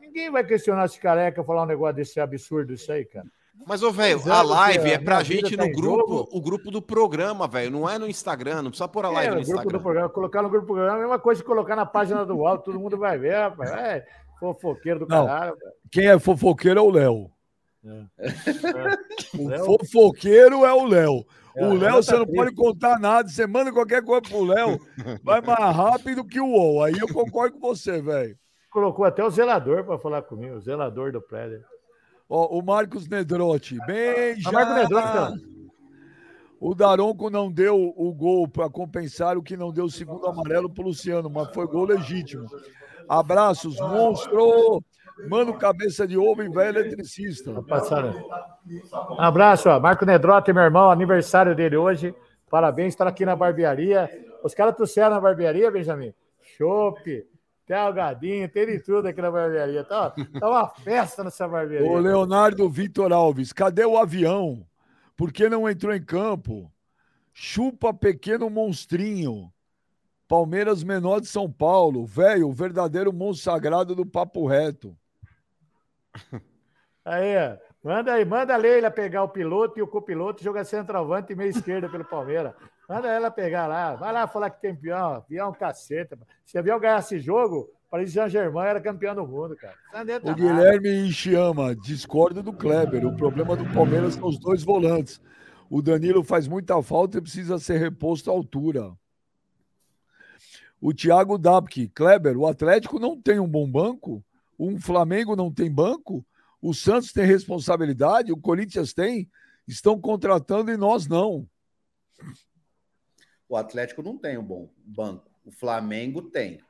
ninguém vai questionar esse careca falar um negócio desse absurdo, isso aí, cara. Mas, ô, velho, a live é pra gente tá no grupo, jogo. o grupo do programa, velho. Não é no Instagram, não precisa pôr a live É, no no grupo Instagram. do programa, colocar no grupo do programa é a mesma coisa que colocar na página do alto, todo mundo vai ver, rapaz. É, fofoqueiro do Não. caralho. velho. Quem é fofoqueiro é o Léo. É. O Léo? fofoqueiro é o Léo. É, o o Léo, você tá não triste. pode contar nada. Você manda qualquer coisa pro Léo, vai mais rápido que o UOL. Aí eu concordo com você, velho. Colocou até o zelador para falar comigo, o zelador do prédio. Ó, o Marcos Nedrotti. Bem, Ah, Marcos Nedrotti. O Daronco não deu o gol para compensar o que não deu o segundo amarelo pro Luciano, mas foi gol legítimo. Abraços, monstro! Mano, cabeça de ovo e velho eletricista. Passaram. Um abraço, ó. Marco Nedrotti, meu irmão, aniversário dele hoje. Parabéns, estar aqui na barbearia. Os caras trouxeram na barbearia, Benjamin? Chope, tem algadinho, tem de tudo aqui na barbearia. Tá, tá uma festa nessa barbearia. Ô, Leonardo Vitor Alves, cadê o avião? Por que não entrou em campo? Chupa pequeno monstrinho. Palmeiras menor de São Paulo. Velho, o verdadeiro monstro sagrado do papo reto. Aí, ó. Manda aí, manda a Leila pegar o piloto e o copiloto jogar centroavante e meia esquerda pelo Palmeiras. Manda ela pegar lá. Vai lá falar que tem avião, avião caceta. Se avião ganhasse jogo, Paris Saint-Germain era campeão do mundo, cara. O Guilherme Enchiama, discorda do Kleber. O problema do Palmeiras são os dois volantes. O Danilo faz muita falta e precisa ser reposto à altura. O Thiago Dabke, Kleber, o Atlético não tem um bom banco, um Flamengo não tem banco, o Santos tem responsabilidade, o Corinthians tem, estão contratando e nós não. O Atlético não tem um bom banco, o Flamengo tem.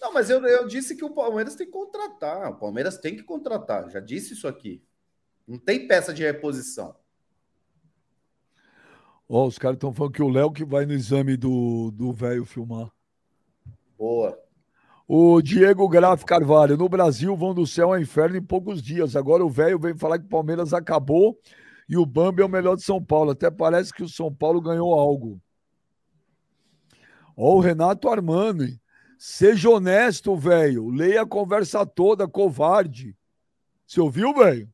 Não, mas eu, eu disse que o Palmeiras tem que contratar. O Palmeiras tem que contratar. Já disse isso aqui. Não tem peça de reposição. Ó, oh, os caras estão falando que o Léo que vai no exame do velho filmar. Boa. O Diego Graf Carvalho, no Brasil vão do céu ao inferno em poucos dias. Agora o velho vem falar que o Palmeiras acabou e o Bambi é o melhor de São Paulo. Até parece que o São Paulo ganhou algo. Ó, o Renato Armani. Seja honesto, velho. Leia a conversa toda, covarde. Você ouviu, velho?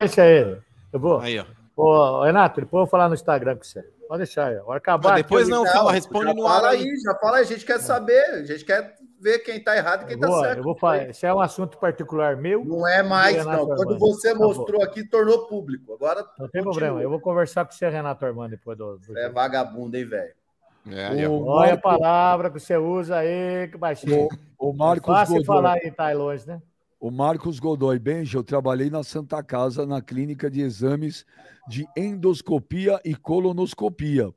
Deixa ele. Eu vou. Aí, ó. Ô, Renato, depois eu vou falar no Instagram com você. Pode deixar aí. Vai acabar. Mas depois não, fala, responde no ar. Fala aí, já fala. A gente quer saber. A gente quer ver quem tá errado e quem tá certo. Eu vou falar. Isso é um assunto particular meu. Não é mais, não. Quando você mostrou aqui, tornou público. Agora. Não tem continua. problema. Eu vou conversar com você, Renato Armando, depois do. do é vagabundo, hein, velho? É, Olha Marco... a palavra que você usa aí, que baixinho. O, o Marcos é fácil Godoy. falar em tá longe, né? O Marcos Godoy Benja, eu trabalhei na Santa Casa, na clínica de exames de endoscopia e colonoscopia.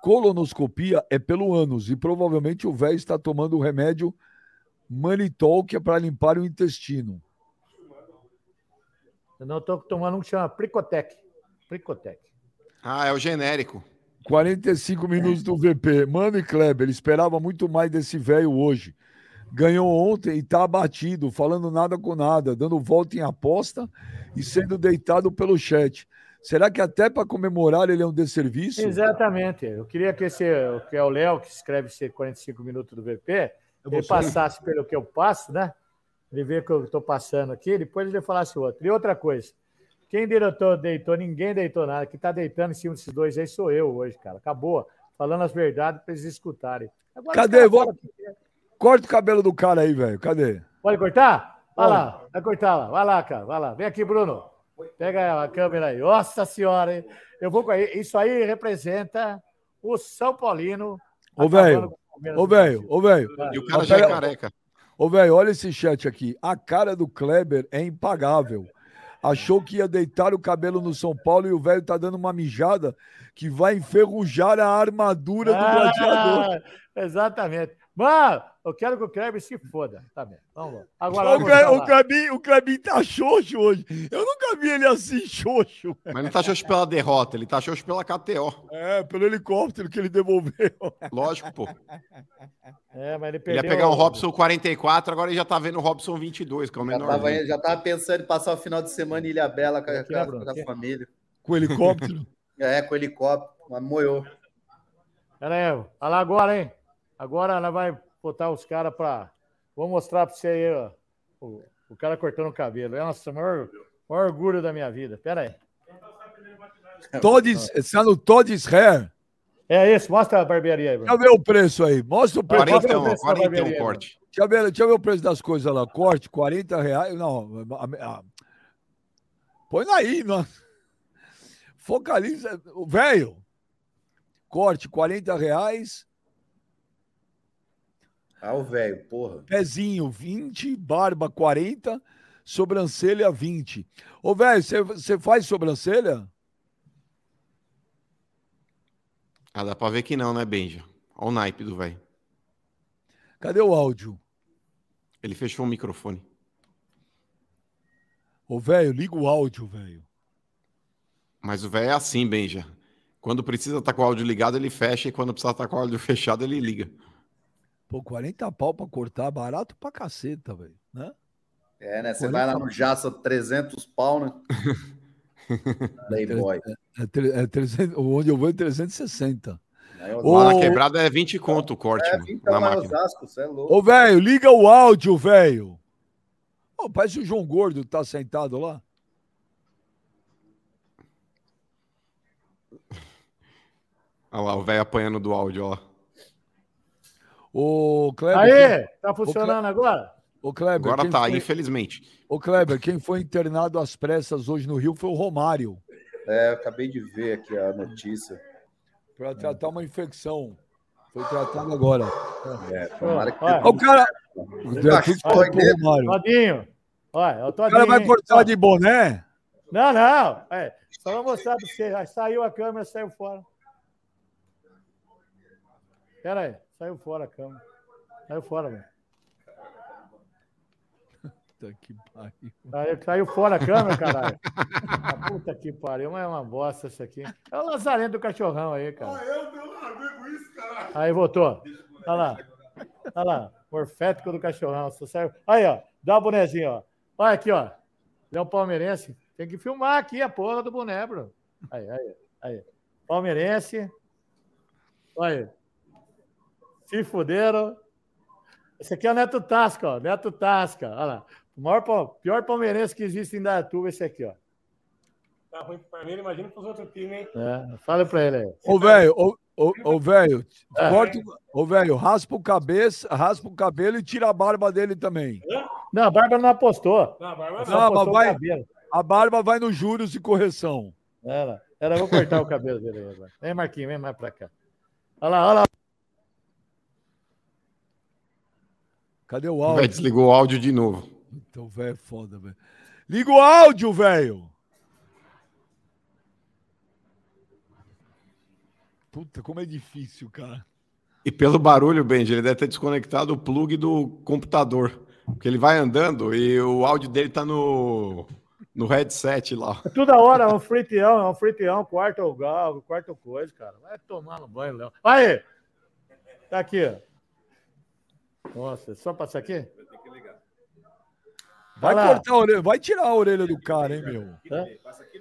Colonoscopia é pelo ânus e provavelmente o velho está tomando o remédio manitol, que é para limpar o intestino. Eu não estou tomando um que chama Pricotec. Pricotec. Ah, é o genérico. 45 minutos do VP. Mano e Kleber, esperava muito mais desse velho hoje. Ganhou ontem e está abatido, falando nada com nada, dando volta em aposta e sendo deitado pelo chat. Será que até para comemorar ele é um desserviço? Exatamente. Eu queria que esse, que é o Léo, que escreve esse 45 minutos do VP, ele passasse pelo que eu passo, né? Ele vê que eu estou passando aqui, depois ele falasse outro. E outra coisa, quem deitou, deitou, ninguém deitou nada. Quem está deitando em cima desses dois aí sou eu hoje, cara. Acabou. Falando as verdades para eles escutarem. Agora, Cadê? Vou... Corta o cabelo do cara aí, velho. Cadê? Pode cortar? Vai lá, vai cortar lá. Vai lá, cara. Vai lá. Vem aqui, Bruno. Pega a câmera aí. Nossa senhora, hein? Eu vou com Isso aí representa o São Paulino. Ô, velho. Ô, velho. Ô, velho. E o cara já é careca. Ô, velho, olha esse chat aqui. A cara do Kleber é impagável. Achou que ia deitar o cabelo no São Paulo e o velho tá dando uma mijada que vai enferrujar a armadura do ah, gladiador. Exatamente. Mano, eu quero que o Kleber se foda. Tá bem, vamos lá. Agora, o, Cle, o, Klebin, o Klebin tá xoxo hoje. Eu nunca vi ele assim xoxo. Mas não tá xoxo pela derrota, ele tá xoxo pela KTO. É, pelo helicóptero que ele devolveu. Lógico, pô. É, mas ele perdeu... Ele ia pegar um Robson 44, agora ele já tá vendo o Robson 22, que é o menor. Já tava, já tava pensando em passar o final de semana em Ilha Bela com, aqui, com, com a família. Com o helicóptero? é, com o helicóptero. Mas moiou. Pera aí, olha lá agora, hein? Agora ela vai botar os caras para. Vou mostrar para você aí, ó, o, o, cara cortando o cabelo. É nossa, o maior, maior orgulho da minha vida. Pera aí. Todes, está no Todes Hair. É isso, mostra a barbearia aí, Bruno. Deixa eu ver o preço aí. Mostra o preço. 40, o preço 40 um corte. Deixa eu, ver, deixa eu ver o preço das coisas lá. Corte, 40 reais. Não, a, a, põe aí. Não. Focaliza. Velho. Corte, 40 reais. Ah, o velho, porra. Pezinho, 20, barba, 40, sobrancelha, 20. Ô, velho, você faz sobrancelha? Ah, dá pra ver que não, né, Benja? Olha o naipe do velho. Cadê o áudio? Ele fechou o microfone. Ô, velho, liga o áudio, velho. Mas o velho é assim, Benja. Quando precisa estar com o áudio ligado, ele fecha, e quando precisa estar com o áudio fechado, ele liga. Pô, 40 pau pra cortar, barato pra caceta, velho. Né? É, né? Você vai lá no Jaça 300 pau, né? Playboy. É, tre- é 300, onde eu vou é 360. Aí eu- Ô, Lá na quebrada é 20 conto o corte, É, mano, então na máquina. Osasco, é louco. Ô, velho, liga o áudio, velho. Ô, parece o João Gordo que tá sentado lá. Olha lá, o velho apanhando do áudio, ó Ô, Kleber. Aí, tá funcionando agora? Ô, Kleber, Agora tá, foi- infelizmente. Ô, Kleber, quem foi internado às pressas hoje no Rio foi o Romário, É, eu acabei de ver aqui a notícia. para tratar uma infecção. Foi tratado agora. É, tomara que. Olha, Ó, o cara. Tá. Todinho. Olha, é o O Todinho. cara vai cortar de boné? Não, não. É, só vou mostrar pra você. Saiu a câmera, saiu fora. Pera aí. Saiu fora a câmera. Saiu fora, velho. Puta que pariu. Saiu, saiu fora a câmera, caralho. Ah, puta que pariu. Mas é uma bosta isso aqui. É o lazarento do cachorrão aí, cara. Aí voltou. Olha lá. Olha lá. Morfético do cachorrão. Só serve- Aí, ó. Dá o bonezinho, ó. Olha aqui, ó. Ele é um palmeirense. Tem que filmar aqui a porra do boné, bro. Aí, aí, aí. Palmeirense. Olha aí. Se fuderam. Esse aqui é o Neto Tasca, ó. Neto Tasca. Olha lá. O maior, pior palmeirense que existe em Datuba, esse aqui, ó. Tá ruim pro Palmeiras, imagina pros outros times, hein? É, fala pra ele aí. Ô, velho, ô, ô, ô, velho, É. corta. o- Ô, velho, raspa o cabeça, raspa o cabelo e tira a barba dele também. Não, a Bárbara não apostou. Não, a Barba Só Não, mas vai- cabelo. A barba vai nos juros e correção. Ela, eu vou cortar o cabelo dele aí agora. Vem, Marquinhos, vem mais pra cá. Olha lá, olha lá. Cadê o áudio? velho desligou o áudio de novo. Então, velho, é foda, velho. Liga o áudio, velho! Puta, como é difícil, cara. E pelo barulho, Benji, ele deve ter desconectado o plug do computador. Porque ele vai andando e o áudio dele tá no, no headset lá. Toda hora é um friteão, é um friteão, quarto gal, quarto coisa, cara. Vai tomar no banho, Léo. Aí! Tá aqui, ó. Nossa, é só passar aqui? Vai lá. cortar a orelha, vai tirar a orelha do cara, hein, meu? Hã? Aqui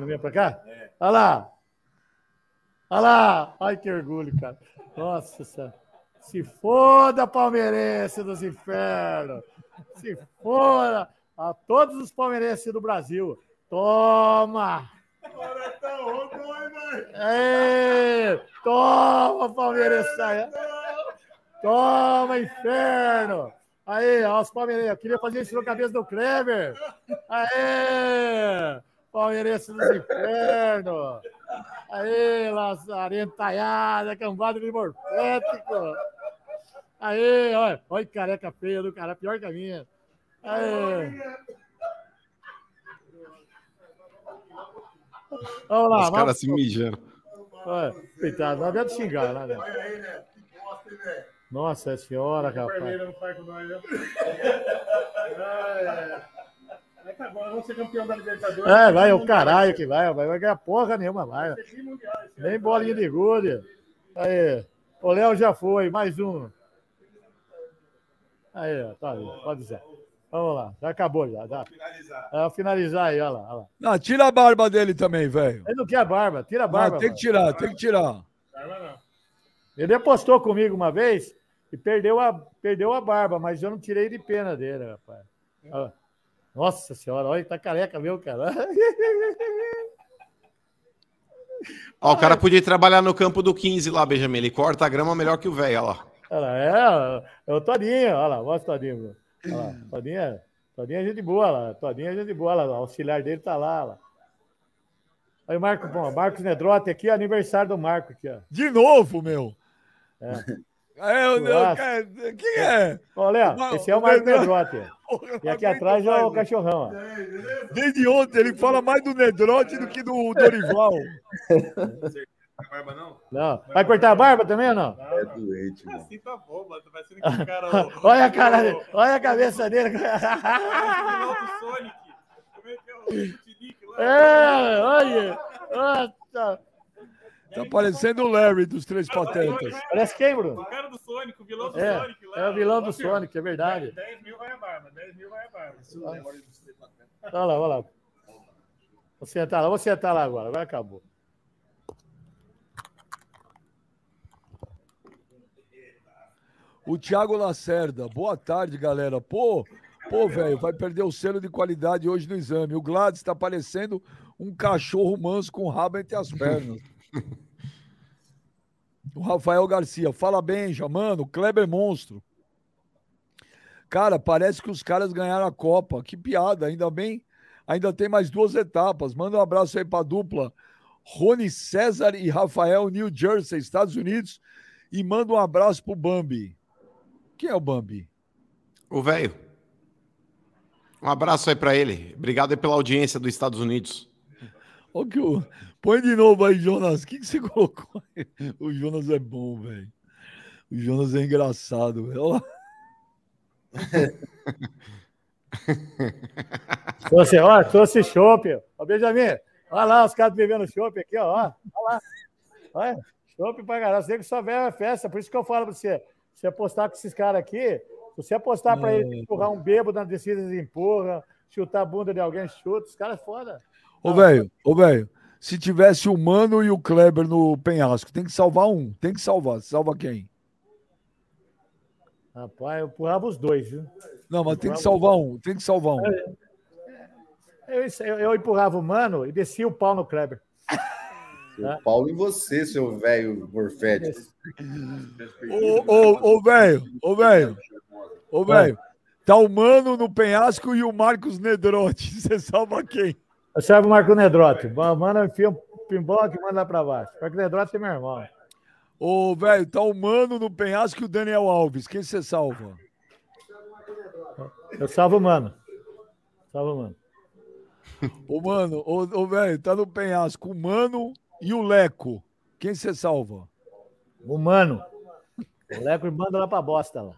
no meio pra cá? Olha lá. Olha lá. Ai, que orgulho, cara. Nossa senhora. Se foda, palmeirense dos infernos. Se foda a todos os palmeirenses do Brasil. Toma! Ei, toma, palmeirense! Toma, inferno! Aí, ó, os palmeirenses. Eu queria fazer isso na cabeça do Kleber. Aê! Palmeirense dos infernos! Aê, lazarentalhada, cambada de morfético! Aê, olha, olha que careca feia do cara, pior que a minha. Aê! Vamos lá, Os caras se mijando. Olha, coitado, não adianta xingar, né? Nossa senhora, rapaz. Palmeiras não faz com nós, né? Tá bom, vamos ser campeão da Libertadores. É, vai o caralho que vai, vai, vai ganhar porra nenhuma, vai. Nem bolinha de gude. Aí, o Léo já foi, mais um. Aí, ó, tá aí, pode dizer. Vamos lá, já acabou já. Dá. Finalizar. É, finalizar aí, olha lá, olha lá. Não, tira a barba dele também, velho. Ele não quer barba, tira a Ah, barba. tem que tirar, tem que tirar. Barba não. Ele apostou comigo uma vez e perdeu a, perdeu a barba, mas eu não tirei de pena dele, rapaz. Ó. Nossa senhora, olha, tá careca, viu, cara? Ó, o cara podia trabalhar no campo do 15 lá, Benjamin. Ele corta a grama melhor que o velho, olha lá. Olha é, é o Todinho, olha lá, mostra o Todinho. Olha lá, Todinho, é- Todinho é gente boa lá, Todinho é gente boa lá, o auxiliar dele tá lá, lá. Aí o Marco, bom, Marcos Nedrotti aqui, aniversário do Marco aqui, ó. De novo, meu. É. É, eu, Nossa. cara, quem é? Léo, Não, esse é o o. Porra, eu E aqui atrás é o cachorrão, ó. Desde ontem ele fala mais do Nedrote do que do Dorival. Barba não? Não. Vai cortar a barba também ou não? É doente, mano. Assim tá bom, mano. Tá parecendo que o cara. Olha a cara dele, olha a cabeça dele. o Sonic. Como é que é o Tinique lá? É, olha. Nossa. Tá parecendo o Larry dos Três Patetas. Parece quem, Bruno? O cara do Sonic, o vilão do É, Sonic lá. é o vilão do Sonic, é verdade. 10 mil vai a barba, 10 mil vai a barba. Olha lá, olha lá. Vou sentar lá, vou sentar lá agora, agora acabou. O Thiago Lacerda. Boa tarde, galera. Pô, pô, velho, vai perder o selo de qualidade hoje no exame. O Gladys está parecendo um cachorro manso com o rabo entre as pernas. O Rafael Garcia. Fala bem, mano. Kleber monstro. Cara, parece que os caras ganharam a Copa. Que piada. Ainda bem, ainda tem mais duas etapas. Manda um abraço aí pra dupla. Rony César e Rafael, New Jersey, Estados Unidos. E manda um abraço pro Bambi. Quem é o Bambi? O velho. Um abraço aí pra ele. Obrigado aí pela audiência dos Estados Unidos. Ó que o... Põe de novo aí, Jonas. O que, que você colocou aí? O Jonas é bom, velho. O Jonas é engraçado, velho. Trouxe, ó, trouxe chopp. Ó, Benjamin, olha lá os caras bebendo chopp aqui, ó. Olha lá. Olha, chopp pra caralho. Você que só vê a festa, por isso que eu falo pra você. Se você apostar com esses caras aqui, se você apostar pra ele empurrar um bêbado na descida, eles empurra, chutar a bunda de alguém, chuta. Os caras é foda. Ô, velho, ô, velho. Se tivesse o Mano e o Kleber no penhasco, tem que salvar um. Tem que salvar. Salva quem? Rapaz, eu empurrava os dois, viu? Não, mas tem que salvar um. Tem que salvar um. Eu, eu, eu empurrava o mano e descia o pau no Kleber. O Paulo em você, seu velho morfético. Ô, velho. Ô, velho. Ô, velho. Tá o Mano no penhasco e o Marcos Nedrotti. Você salva quem? Eu salvo o Marco Nedrotti. O Mano enfia um pimbó que manda lá pra baixo. O Marco Nedrotti é meu irmão. Ô, velho, tá o Mano no penhasco e o Daniel Alves. Quem você salva? Eu salvo o Mano. Salvo o Mano. Ô, mano, ô, ô velho, tá no penhasco o Mano e o Leco. Quem você salva? O Mano. O Leco manda lá pra bosta lá.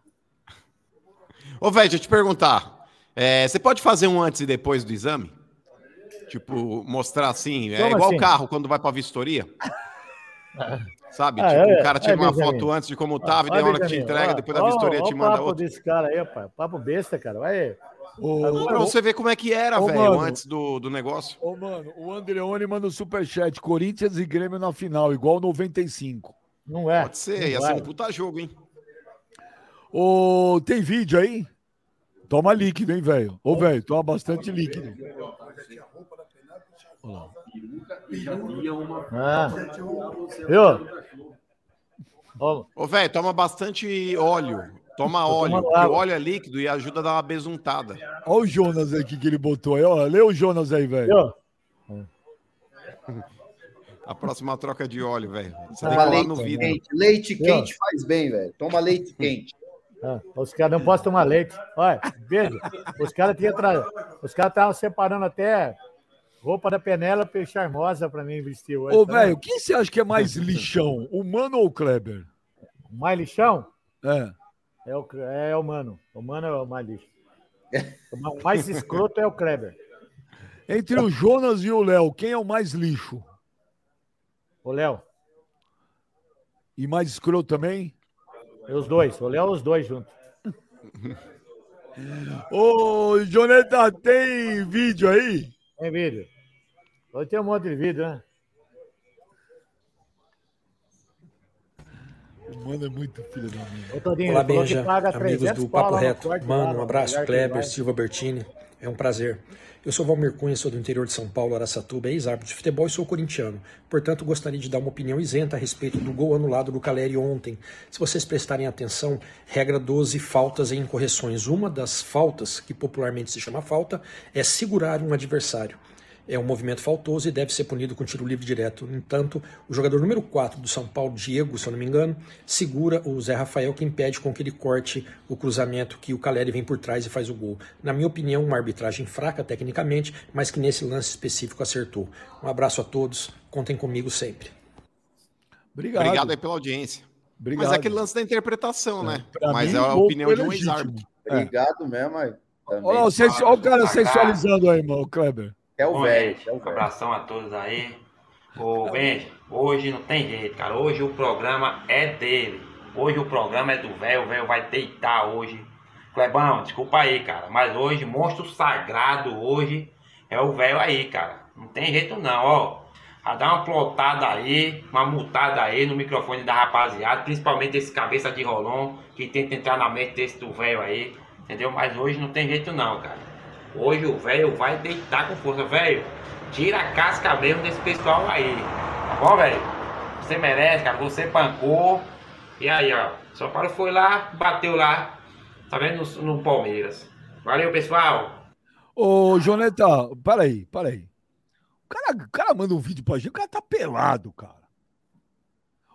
Ô, velho, deixa eu te perguntar. É, você pode fazer um antes e depois do exame? Tipo, mostrar assim. É Como igual assim? o carro quando vai pra vistoria. Sabe? Ah, tipo, é, o cara tira é, uma Benjamin. foto antes de como tava e Ó, daí a hora que te entrega, ó, depois da vistoria ó te o manda papo outro. desse cara aí, pai. Papo besta, cara. Vai. Ô, Pra você ver como é que era, velho, antes do, do negócio. ô, mano, o Andreone manda um superchat. Corinthians e Grêmio na final, igual 95. Não é. Pode ser, Não ia vai. ser um puta jogo, hein? Ô, tem vídeo aí? Toma líquido, hein, velho? Ô, velho, toma bastante líquido. Olha lá. Ah. Viu? Ô, velho, toma bastante óleo. Toma óleo, o óleo é líquido e ajuda a dar uma besuntada. Olha o Jonas aí que, que ele botou aí. Ó, lê o Jonas aí, velho. A próxima troca de óleo, velho. Você Toma tem que leite no vidro. quente. Leite quente faz bem, velho. Toma leite quente. Ah, os caras não podem tomar leite. Olha, veja, os caras tinham tra... os caras estavam separando até roupa da Penélope charmosa pra mim vestir hoje. Ô, tá velho, quem você acha que é mais lixão? O Mano ou o Kleber? Mais lixão É. é o, é o Mano. O Mano é o mais lixo. O mais escroto é o Kleber. Entre o Jonas e o Léo, quem é o mais lixo? O Léo. E mais escroto também? É Os dois. O Léo, os dois juntos. Ô, Joneta, tem vídeo aí? Tem vídeo. Hoje tem um monte de vídeo, né? O Mano é muito filho da minha. Ô, Todinho, Olá, Benja, paga amigos 300 do Papo Reto. Mano, um abraço, Kleber, vai. Silva Bertini. É um prazer. Eu sou Valmir Cunha, sou do interior de São Paulo, Araçatuba, ex-árbitro de futebol e sou corintiano. Portanto, gostaria de dar uma opinião isenta a respeito do gol anulado do Caleri ontem. Se vocês prestarem atenção, regra 12, faltas e incorreções. Uma das faltas, que popularmente se chama falta, é segurar um adversário. É um movimento faltoso e deve ser punido com tiro livre direto. No entanto, o jogador número 4 do São Paulo, Diego, se eu não me engano, segura o Zé Rafael, que impede com que ele corte o cruzamento que o Caleri vem por trás e faz o gol. Na minha opinião, uma arbitragem fraca tecnicamente, mas que nesse lance específico acertou. Um abraço a todos, contem comigo sempre. Obrigado. Obrigado aí pela audiência. Obrigado. Mas é aquele lance da interpretação, né? Pra Mas mim, é a opinião de um ex-árbitro. É. Obrigado mesmo, aí. Olha, o sensu- olha o cara sensualizando aí, mano, o Kleber. É o um velho. abração a todos aí. Ô, Benji, hoje não tem jeito, cara. Hoje o programa é dele. Hoje o programa é do velho. O velho vai deitar hoje. Clebão, desculpa aí, cara. Mas hoje, monstro sagrado hoje é o velho aí, cara. Não tem jeito não, ó. A dar uma plotada aí, uma multada aí no microfone da rapaziada, principalmente esse cabeça de rolão que tenta entrar na mente desse do velho aí, entendeu? Mas hoje não tem jeito não, cara. Hoje o velho vai deitar com força, velho. Tira a casca mesmo desse pessoal aí. Tá bom, velho? Você merece, cara. Você pancou. E aí, ó. São Paulo foi lá, bateu lá. Tá vendo? No, no Palmeiras. Valeu, pessoal. Ô, Joneta, peraí, peraí. O cara, o cara manda um vídeo pra gente, o cara tá pelado, cara.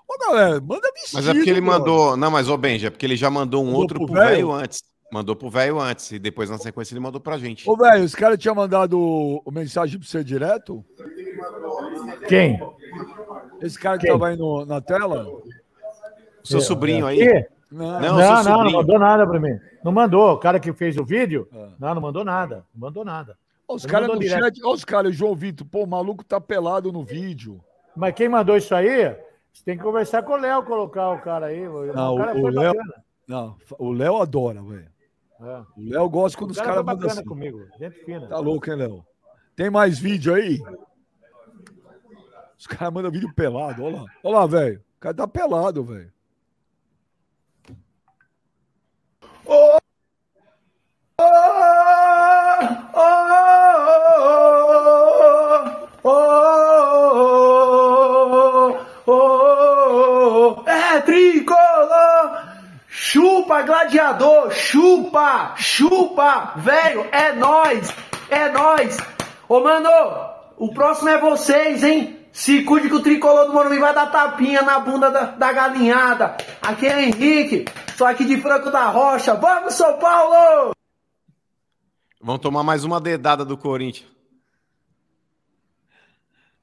Ô, galera, manda vestido. Mas é porque ele mano. mandou. Não, mas, ô Benji, é porque ele já mandou um Mandou outro pro velho? antes. Mandou pro velho antes. E depois, na sequência, ele mandou pra gente. Ô, velho, os caras tinham mandado o, o mensagem pra você direto? Quem? Esse cara que Quem? tava aí no- na tela? Seu É, sobrinho é. aí. Não, Não, Não, não, não, mandou nada pra mim. Não mandou. O cara que fez o vídeo, É. não, não mandou nada. Não mandou nada. Os caras no direto. chat, olha os caras, o João Vitor, pô, o maluco tá pelado no vídeo. Mas quem mandou isso aí, você tem que conversar com o Léo, colocar o cara aí. Não, o cara o foi Léo- bacana. Não, o Léo adora, velho. É. O Léo gosta O quando os cara caras foi mandam assim. comigo. Gente fina. Tá louco, hein, Léo? Tem mais vídeo aí? Os caras mandam vídeo pelado, olha lá. Olha lá, velho. O cara tá pelado, velho. É Chupa, gladiador! Chupa! Chupa! Velho, é nós! É nós! Ô, mano, o próximo é vocês, hein? Se cuide que o tricolor do Morumbi vai dar tapinha na bunda da, da galinhada. Aqui é o Henrique, sou aqui de Franco da Rocha. Vamos, São Paulo! Vão tomar mais uma dedada do Corinthians.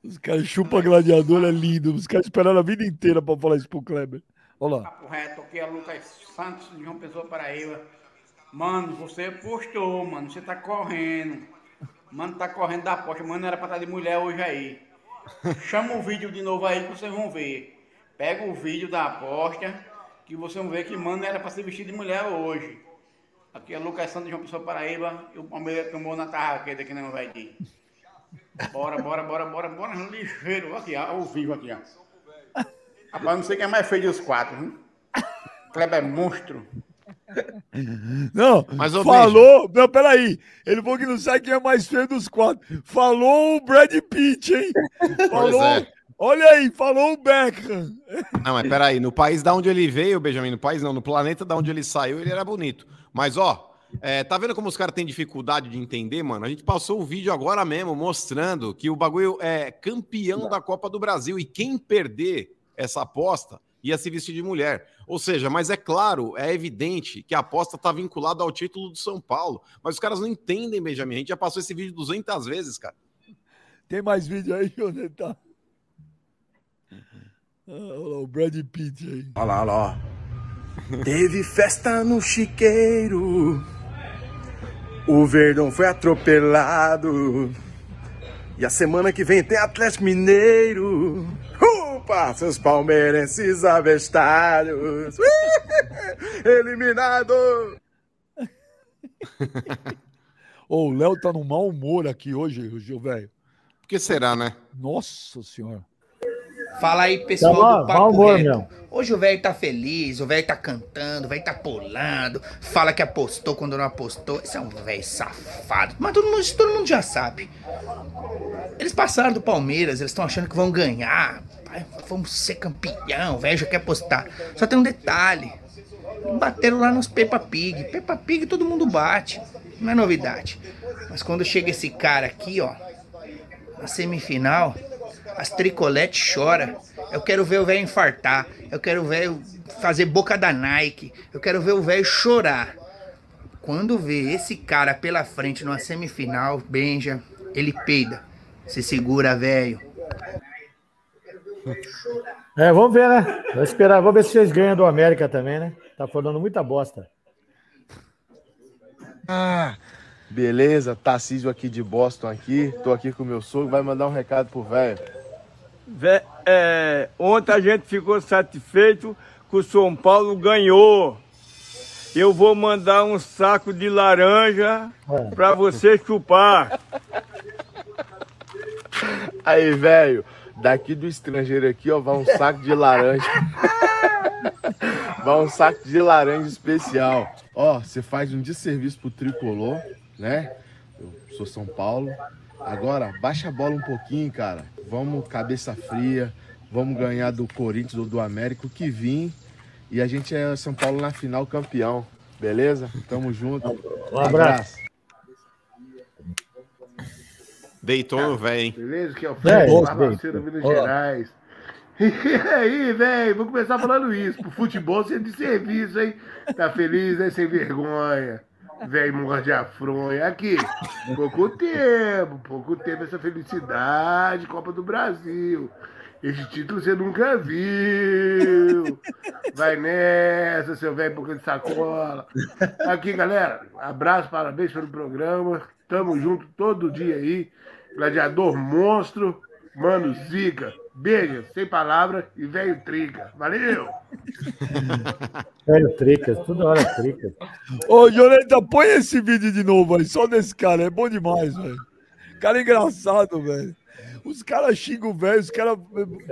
Os caras chupam gladiador, é lindo. Os caras esperaram a vida inteira pra falar isso pro Kleber. Olha lá. Papo reto, aqui é Lucas Santos de João Pessoa Paraíba. Mano, você postou, mano, você tá correndo. Mano, tá correndo da porta. Mano, era pra estar de mulher hoje aí. Chama o vídeo de novo aí que vocês vão ver. Pega o vídeo da aposta que vocês vão ver que mano era pra ser vestido de mulher hoje. Aqui é Lucas Santos de João Pessoa Paraíba e o Palmeiras tomou na tarraqueta que não vai ir. Bora, bora, bora, bora, bora, ligeiro. Aqui, ó, ao vivo aqui, ó. Rapaz, não sei quem é mais feio dos quatro, viu? Kleber é monstro. Não, Mas, falou. Não, peraí. Ele falou que não sabe quem é mais feio dos quatro. Falou o Brad Pitt, hein? Falou. é. Olha aí, falou o Beckham. Não, mas peraí, no país da onde ele veio, Benjamin, no país não, no planeta da onde ele saiu, ele era bonito. Mas, ó, é, tá vendo como os caras têm dificuldade de entender, mano? A gente passou um vídeo agora mesmo mostrando que o bagulho é campeão da Copa do Brasil e quem perder essa aposta ia se vestir de mulher. Ou seja, mas é claro, é evidente que a aposta tá vinculada ao título do São Paulo. Mas os caras não entendem, Benjamin. A gente já passou esse vídeo 200 vezes, cara. Tem mais vídeo aí, Joneta? Ah, olha lá, o Brad Pitt aí. Olha lá, olha lá. Teve festa no chiqueiro. O Verdão foi atropelado. E a semana que vem tem Atlético Mineiro. Upa, seus palmeirenses avestados. Eliminado. Ô, o Léo tá num mau humor aqui hoje, Gil, velho. Por que será, né? Nossa senhora. Fala aí, pessoal Tá bom, do Papo humor, Reto. meu. Hoje o velho tá feliz, o velho tá cantando, o velho tá pulando, fala que apostou quando não apostou. Esse é um velho safado. Mas todo mundo, isso todo mundo já sabe. Eles passaram do Palmeiras, eles estão achando que vão ganhar. Pai, vamos ser campeão, velho já quer apostar. Só tem um detalhe. Bateram lá nos Peppa Pig. Peppa Pig todo mundo bate. Não é novidade. Mas quando chega esse cara aqui, ó, na semifinal, as tricoletes choram. Eu quero ver o velho infartar. Eu quero ver fazer boca da Nike. Eu quero ver o velho chorar. Quando vê esse cara pela frente numa semifinal, Benja, ele peida. Se segura, velho. É, vamos ver, né? Vamos esperar. Vamos ver se vocês ganham do América também, né? Tá falando muita bosta. Ah, beleza, Tarcísio aqui de Boston aqui. Tô aqui com meu sogro, vai mandar um recado pro velho. Vé- é, ontem a gente ficou satisfeito que o São Paulo ganhou. Eu vou mandar um saco de laranja para você chupar. Aí, velho, daqui do estrangeiro aqui, ó, vai um saco de laranja. vai um saco de laranja especial. Ó, você faz um desserviço pro tricolor, né? Eu sou São Paulo. Agora, baixa a bola um pouquinho, cara. Vamos cabeça fria. Vamos ganhar do Corinthians ou do América, o que vir. E a gente é São Paulo na final campeão. Beleza? Tamo junto. Um abraço. Deitou no velho? Beleza? Que é o Fred, bem. Minas Ó. Gerais. E aí, velho, vou começar falando isso. Pro futebol ser de serviço, hein? Tá feliz, né? Sem vergonha. Velho, morde a fronha. Aqui, pouco tempo, pouco tempo essa felicidade, Copa do Brasil. Esse título você nunca viu. Vai nessa, seu velho boca de sacola. Aqui, galera, abraço, parabéns pelo programa. Tamo junto todo dia aí. Gladiador monstro, mano Zica. Beijo, sem palavra e velho trica. Valeu! Velho Tricas, toda hora Tricas. Ô, Joneta, põe esse vídeo de novo aí, só desse cara, é bom demais, velho. Cara engraçado, velho. Os caras xingam o velho, os caras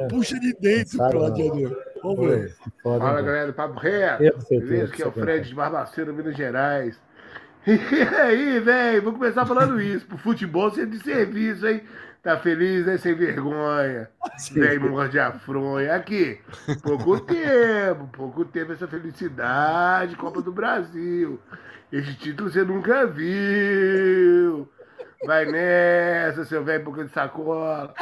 puxam de dentro pro não. gladiador. Vamos ver. Fala, galera do Papo Reto. Beleza? Que é o Fred de Barbaceiro, Minas Gerais. E aí, velho, vou começar falando isso. Pro futebol ser de serviço, hein? Tá feliz, né? Sem vergonha. Velho, morde a fronha. Aqui, pouco tempo, pouco tempo essa felicidade, Copa do Brasil. Esse título você nunca viu. Vai nessa, seu velho boca de sacola.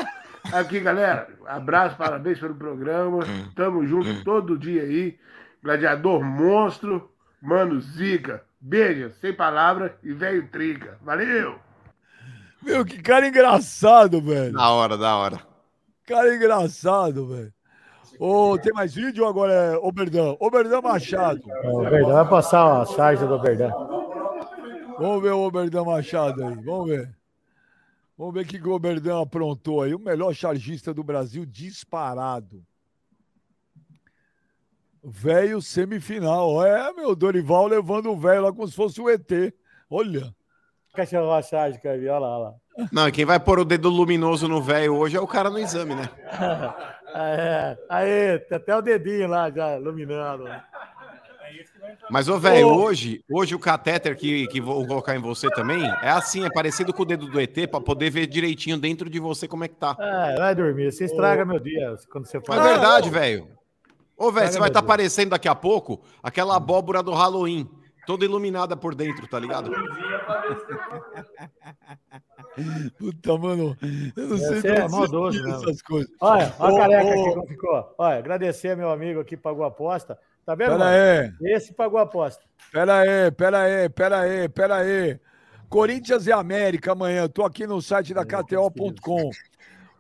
Aqui, galera, abraço, parabéns pelo programa. Tamo junto todo dia aí. Gladiador monstro, mano Zica. Beijo, sem palavra e velho trica. Valeu! Meu, que cara engraçado, velho. Da hora, da hora. Cara engraçado, velho. Ô, tem mais vídeo ou agora é Oberdão? Oberdão Machado. O Verdão vai passar a charge do Verdão. Vamos ver o Oberdão Machado aí, vamos ver. Vamos ver o que que o Oberdão aprontou aí. O melhor chargista do Brasil disparado. Velho semifinal. É, meu, Dorival levando o velho lá como se fosse o ET. Olha. Cachorro a charge, cara. Olha lá, olha lá. Não, e quem vai pôr o dedo luminoso no velho hoje é o cara no exame, né? É, aí, tem até o dedinho lá já iluminando. Mas, ô, velho, Ô. hoje, hoje o catéter que, que vou colocar em você também é assim, é parecido com o dedo do ET, pra poder ver direitinho dentro de você como é que tá. É, vai dormir. Você estraga meu dia quando você É fala. verdade, velho. Ô, velho, você vai estar dia. aparecendo daqui a pouco aquela abóbora do Halloween, toda iluminada por dentro, tá ligado? Puta, mano. Eu não sei Você é pra maldoso, mesmo. essas coisas. Olha, olha a careca ô, aqui como ficou. Olha, agradecer meu amigo aqui, pagou a aposta. Tá vendo? Pera mano? aí. Esse pagou a aposta. Pera aí, pera aí, pera aí, pera aí. Corinthians e América amanhã. Tô aqui no site da KTO.com.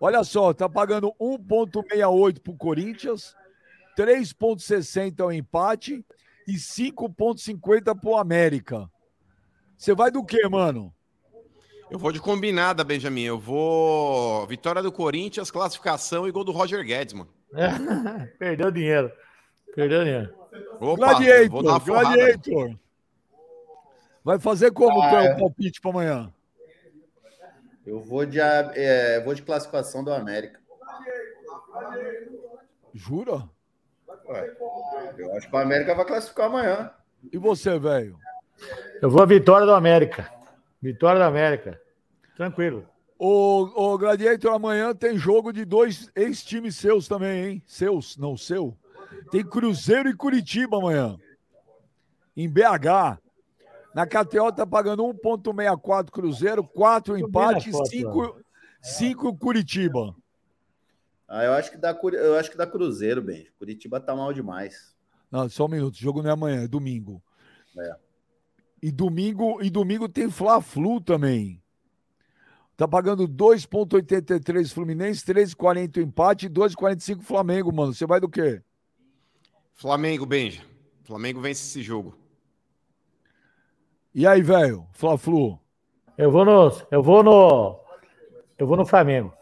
Olha só, tá pagando 1,68 pro Corinthians, 3,60 o empate e 5,50 pro América. Você vai do quê, mano? Eu vou de combinada, Benjamin. Eu vou. Vitória do Corinthians, classificação e gol do Roger Guedes, mano. Perdeu dinheiro. Perdeu dinheiro. Opa, eu vou dar uma Gladiator. Gladiator. Vai fazer como Ah, é. palpite pra amanhã? Eu vou de, é, vou de classificação do América. Jura? Ué, eu acho que o América vai classificar amanhã. E você, velho? Eu vou a vitória do América. Vitória do América. Tranquilo. O, o Gladiator, amanhã tem jogo de dois ex-times seus também, hein? Seus, não seu. Tem Cruzeiro e Curitiba amanhã. Em BH. Na KTO tá pagando 1,64 Cruzeiro, 4 empate, foto, 5, 5 Curitiba. Ah, eu acho que dá, eu acho que dá Cruzeiro, bem. Curitiba tá mal demais. Não, só um minuto. O jogo não é amanhã, é domingo. É. E domingo, e domingo tem Fla-Flu também. Tá pagando 2,83 Fluminense, 3,40 o empate e 2,45 Flamengo, mano. Você vai do quê? Flamengo, Benja. Flamengo vence esse jogo. E aí, velho? Fla-Flu. Eu vou no. Eu vou no. Eu vou no Flamengo.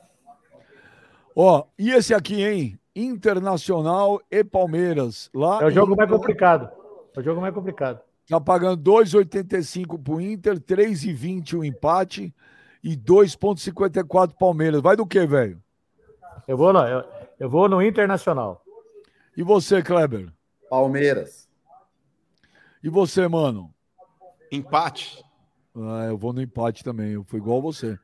Ó, e esse aqui, hein? Internacional e Palmeiras. Lá É o jogo em- mais complicado. É o jogo mais complicado. Tá pagando 2,85 pro Inter, 3,20 o empate e 2,54 Palmeiras. Vai do que, velho? Eu vou, no, eu, eu vou no Internacional. E você, Kleber? Palmeiras. E você, mano? Empate. Ah, eu vou no empate também. Eu fui igual você.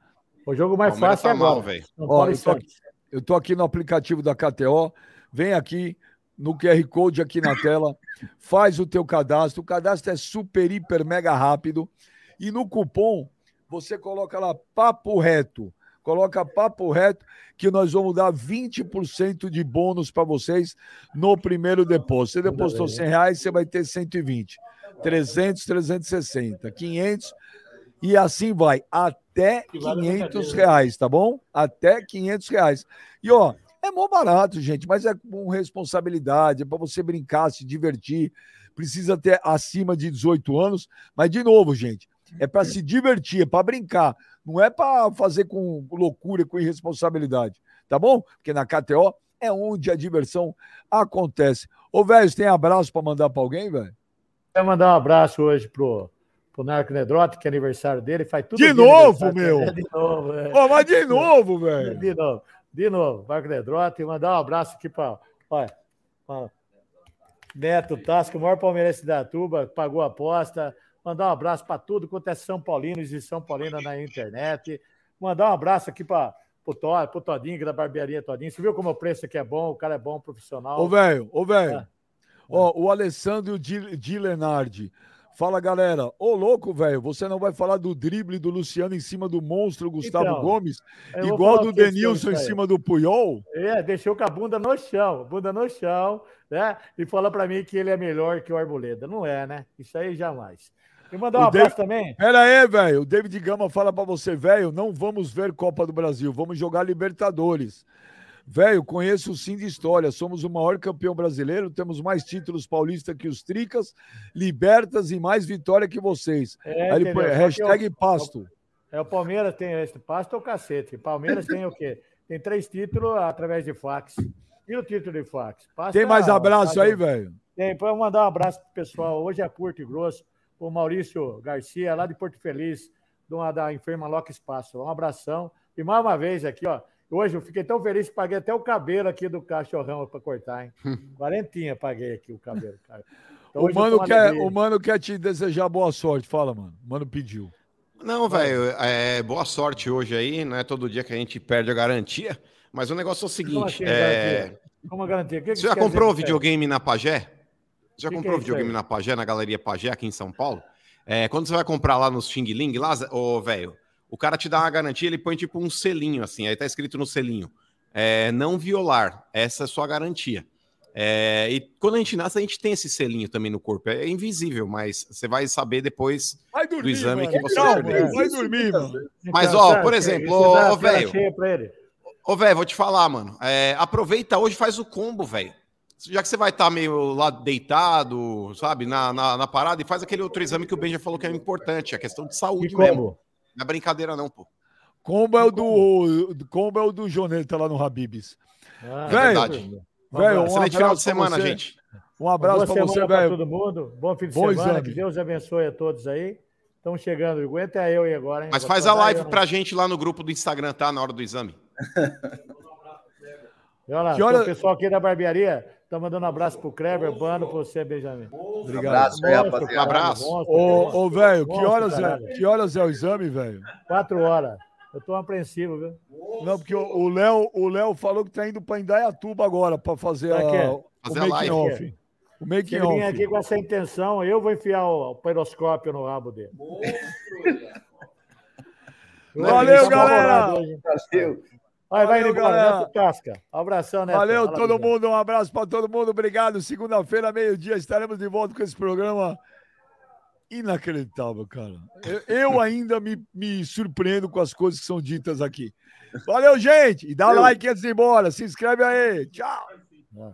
O jogo mais Palmeiras fácil é tá mal, agora. velho. São Ó, Paulo eu, tô aqui, Santos. Eu tô aqui no aplicativo da KTO. Vem aqui no QR Code aqui na tela, faz o teu cadastro. O cadastro é super, hiper, mega rápido. E no cupom, você coloca lá papo reto. Coloca papo reto que nós vamos dar 20% de bônus para vocês no primeiro depósito. Você depositou 100 reais, você vai ter 120. 300, 360, 500 e assim vai até 500 reais, tá bom? Até 500 reais. E ó, é mó barato, gente, mas é com responsabilidade, é para você brincar, se divertir. Precisa ter acima de 18 anos, mas de novo, gente, é para se divertir, é para brincar, não é para fazer com loucura, com irresponsabilidade, tá bom? Porque na KTO é onde a diversão acontece. Ô, velho, você tem abraço para mandar para alguém, velho? Quero mandar um abraço hoje pro, pro Narco Nedrote, que é aniversário dele. Faz tudo De novo, meu? dele, De novo, é. Ô, mas de novo, velho. De novo, de novo. Marco Nedrote. Mandar um abraço aqui para Neto Tasca, o maior palmeirense da Tuba, pagou a aposta. Mandar um abraço para tudo quanto é São Paulinos e São Paulina na internet. Mandar um abraço aqui para o Tó- pro Todinho, que é da barbearia Todinho. Você viu como o preço aqui é bom? O cara é bom, profissional. Ô, velho, ô, velho. É. Ó, o Alessandro Di, Di Lenardi. Fala, galera. Ô, louco, velho, você não vai falar do drible do Luciano em cima do monstro Gustavo Então, Gomes? Igual do Denilson em cima do Puyol? É, deixou com a bunda no chão, bunda no chão, né? E fala pra mim que ele é melhor que o Arboleda. Não é, né? Isso aí jamais. E mandar um O abraço David- também. Pera aí, velho. O David Gama fala pra você, velho, não vamos ver Copa do Brasil, vamos jogar Libertadores. Velho, conheço sim de história. Somos o maior campeão brasileiro, temos mais títulos paulistas que os Tricas, Libertas e mais vitória que vocês. É, Aí ele põe hashtag eu- pasto. É, o Palmeiras tem esse pasto ou cacete. Palmeiras tem o quê? Tem três títulos através de fax. E o título de fax? Pasto Tem mais é- abraço tá aí, velho? Tem, para mandar um abraço pro pessoal. Hoje é curto e grosso. O Maurício Garcia, lá de Porto Feliz, de uma, da enferma Loca Espaço. Um abração. E mais uma vez aqui, ó. Hoje eu fiquei tão feliz que paguei até o cabelo aqui do cachorrão para cortar, hein? Quarentinha paguei aqui o cabelo, cara. Então, O mano, quer, alegria. o mano quer te desejar boa sorte. Fala, mano. O mano pediu. Não, velho, é, boa sorte hoje aí. Não é todo dia que a gente perde a garantia. Mas o negócio é o Como seguinte: assim, é, garantia? Como garantia? O que que Você já dizer comprou aí? videogame na Pagé? Você já Que que comprou é videogame aí? na Pagé, na Galeria Pagé, aqui em São Paulo? É, quando você vai comprar lá nos Xing Ling, lá, ô, velho, o cara te dá uma garantia, ele põe tipo um selinho assim, aí tá escrito no selinho. É, não violar, essa é a sua garantia. É, e quando a gente nasce, a gente tem esse selinho também no corpo. É invisível, mas você vai saber depois Vai do dormir, exame mano. que você Calma, perdeu. vai dormir, mano. Mas, ó, sabe, por você- exemplo, dá ô, velho. Ô, velho, vou te falar, mano. É, aproveita hoje e faz o combo, velho. Já que você vai estar meio lá deitado, sabe, na, na, na parada, e faz aquele outro exame que o Ben já falou que é importante, a questão de saúde Que mesmo. Não é brincadeira, não, pô. Combo é o do, combo é o do Joneta lá no Habibs. Ah, Velho, verdade. velho, um Excelente final de semana, você. gente. Um abraço semana você, pra velho. todo mundo. Bom fim de Bom semana. exame. Que Deus abençoe a todos aí. Estamos chegando. Aguenta eu e agora, hein? Mas Vou faz a live né? pra gente lá no grupo do Instagram, tá? Na hora do exame. E olha lá, hora- O pessoal aqui da barbearia tá mandando um abraço pro Kleber, Bano, pra você, Benjamin. Obrigado. Abraço aí, Monstro, rapaziada. caralho, Abraço. monstro, Ô, ô, velho, que Monstro, horas, é, que horas é o exame, velho? Quatro horas. Eu tô apreensivo, viu? Não, porque o o Léo, o Léo falou que tá indo pra Indaiatuba agora pra fazer, a, o Fazer a making live. off. O making off. aqui com essa intenção, eu vou enfiar o, o periscópio no rabo dele. Valeu, Tá galera! Valeu. Vai, vai, Valeu, Tasca. Abração, Neto. Valeu Fala, todo mundo, um abraço pra todo mundo, obrigado. Segunda-feira, meio-dia, estaremos de volta com esse programa inacreditável, cara. Eu, eu ainda me, me surpreendo com as coisas que são ditas aqui. Valeu, gente! E dá like antes de ir embora, se inscreve aí. Tchau! Ah.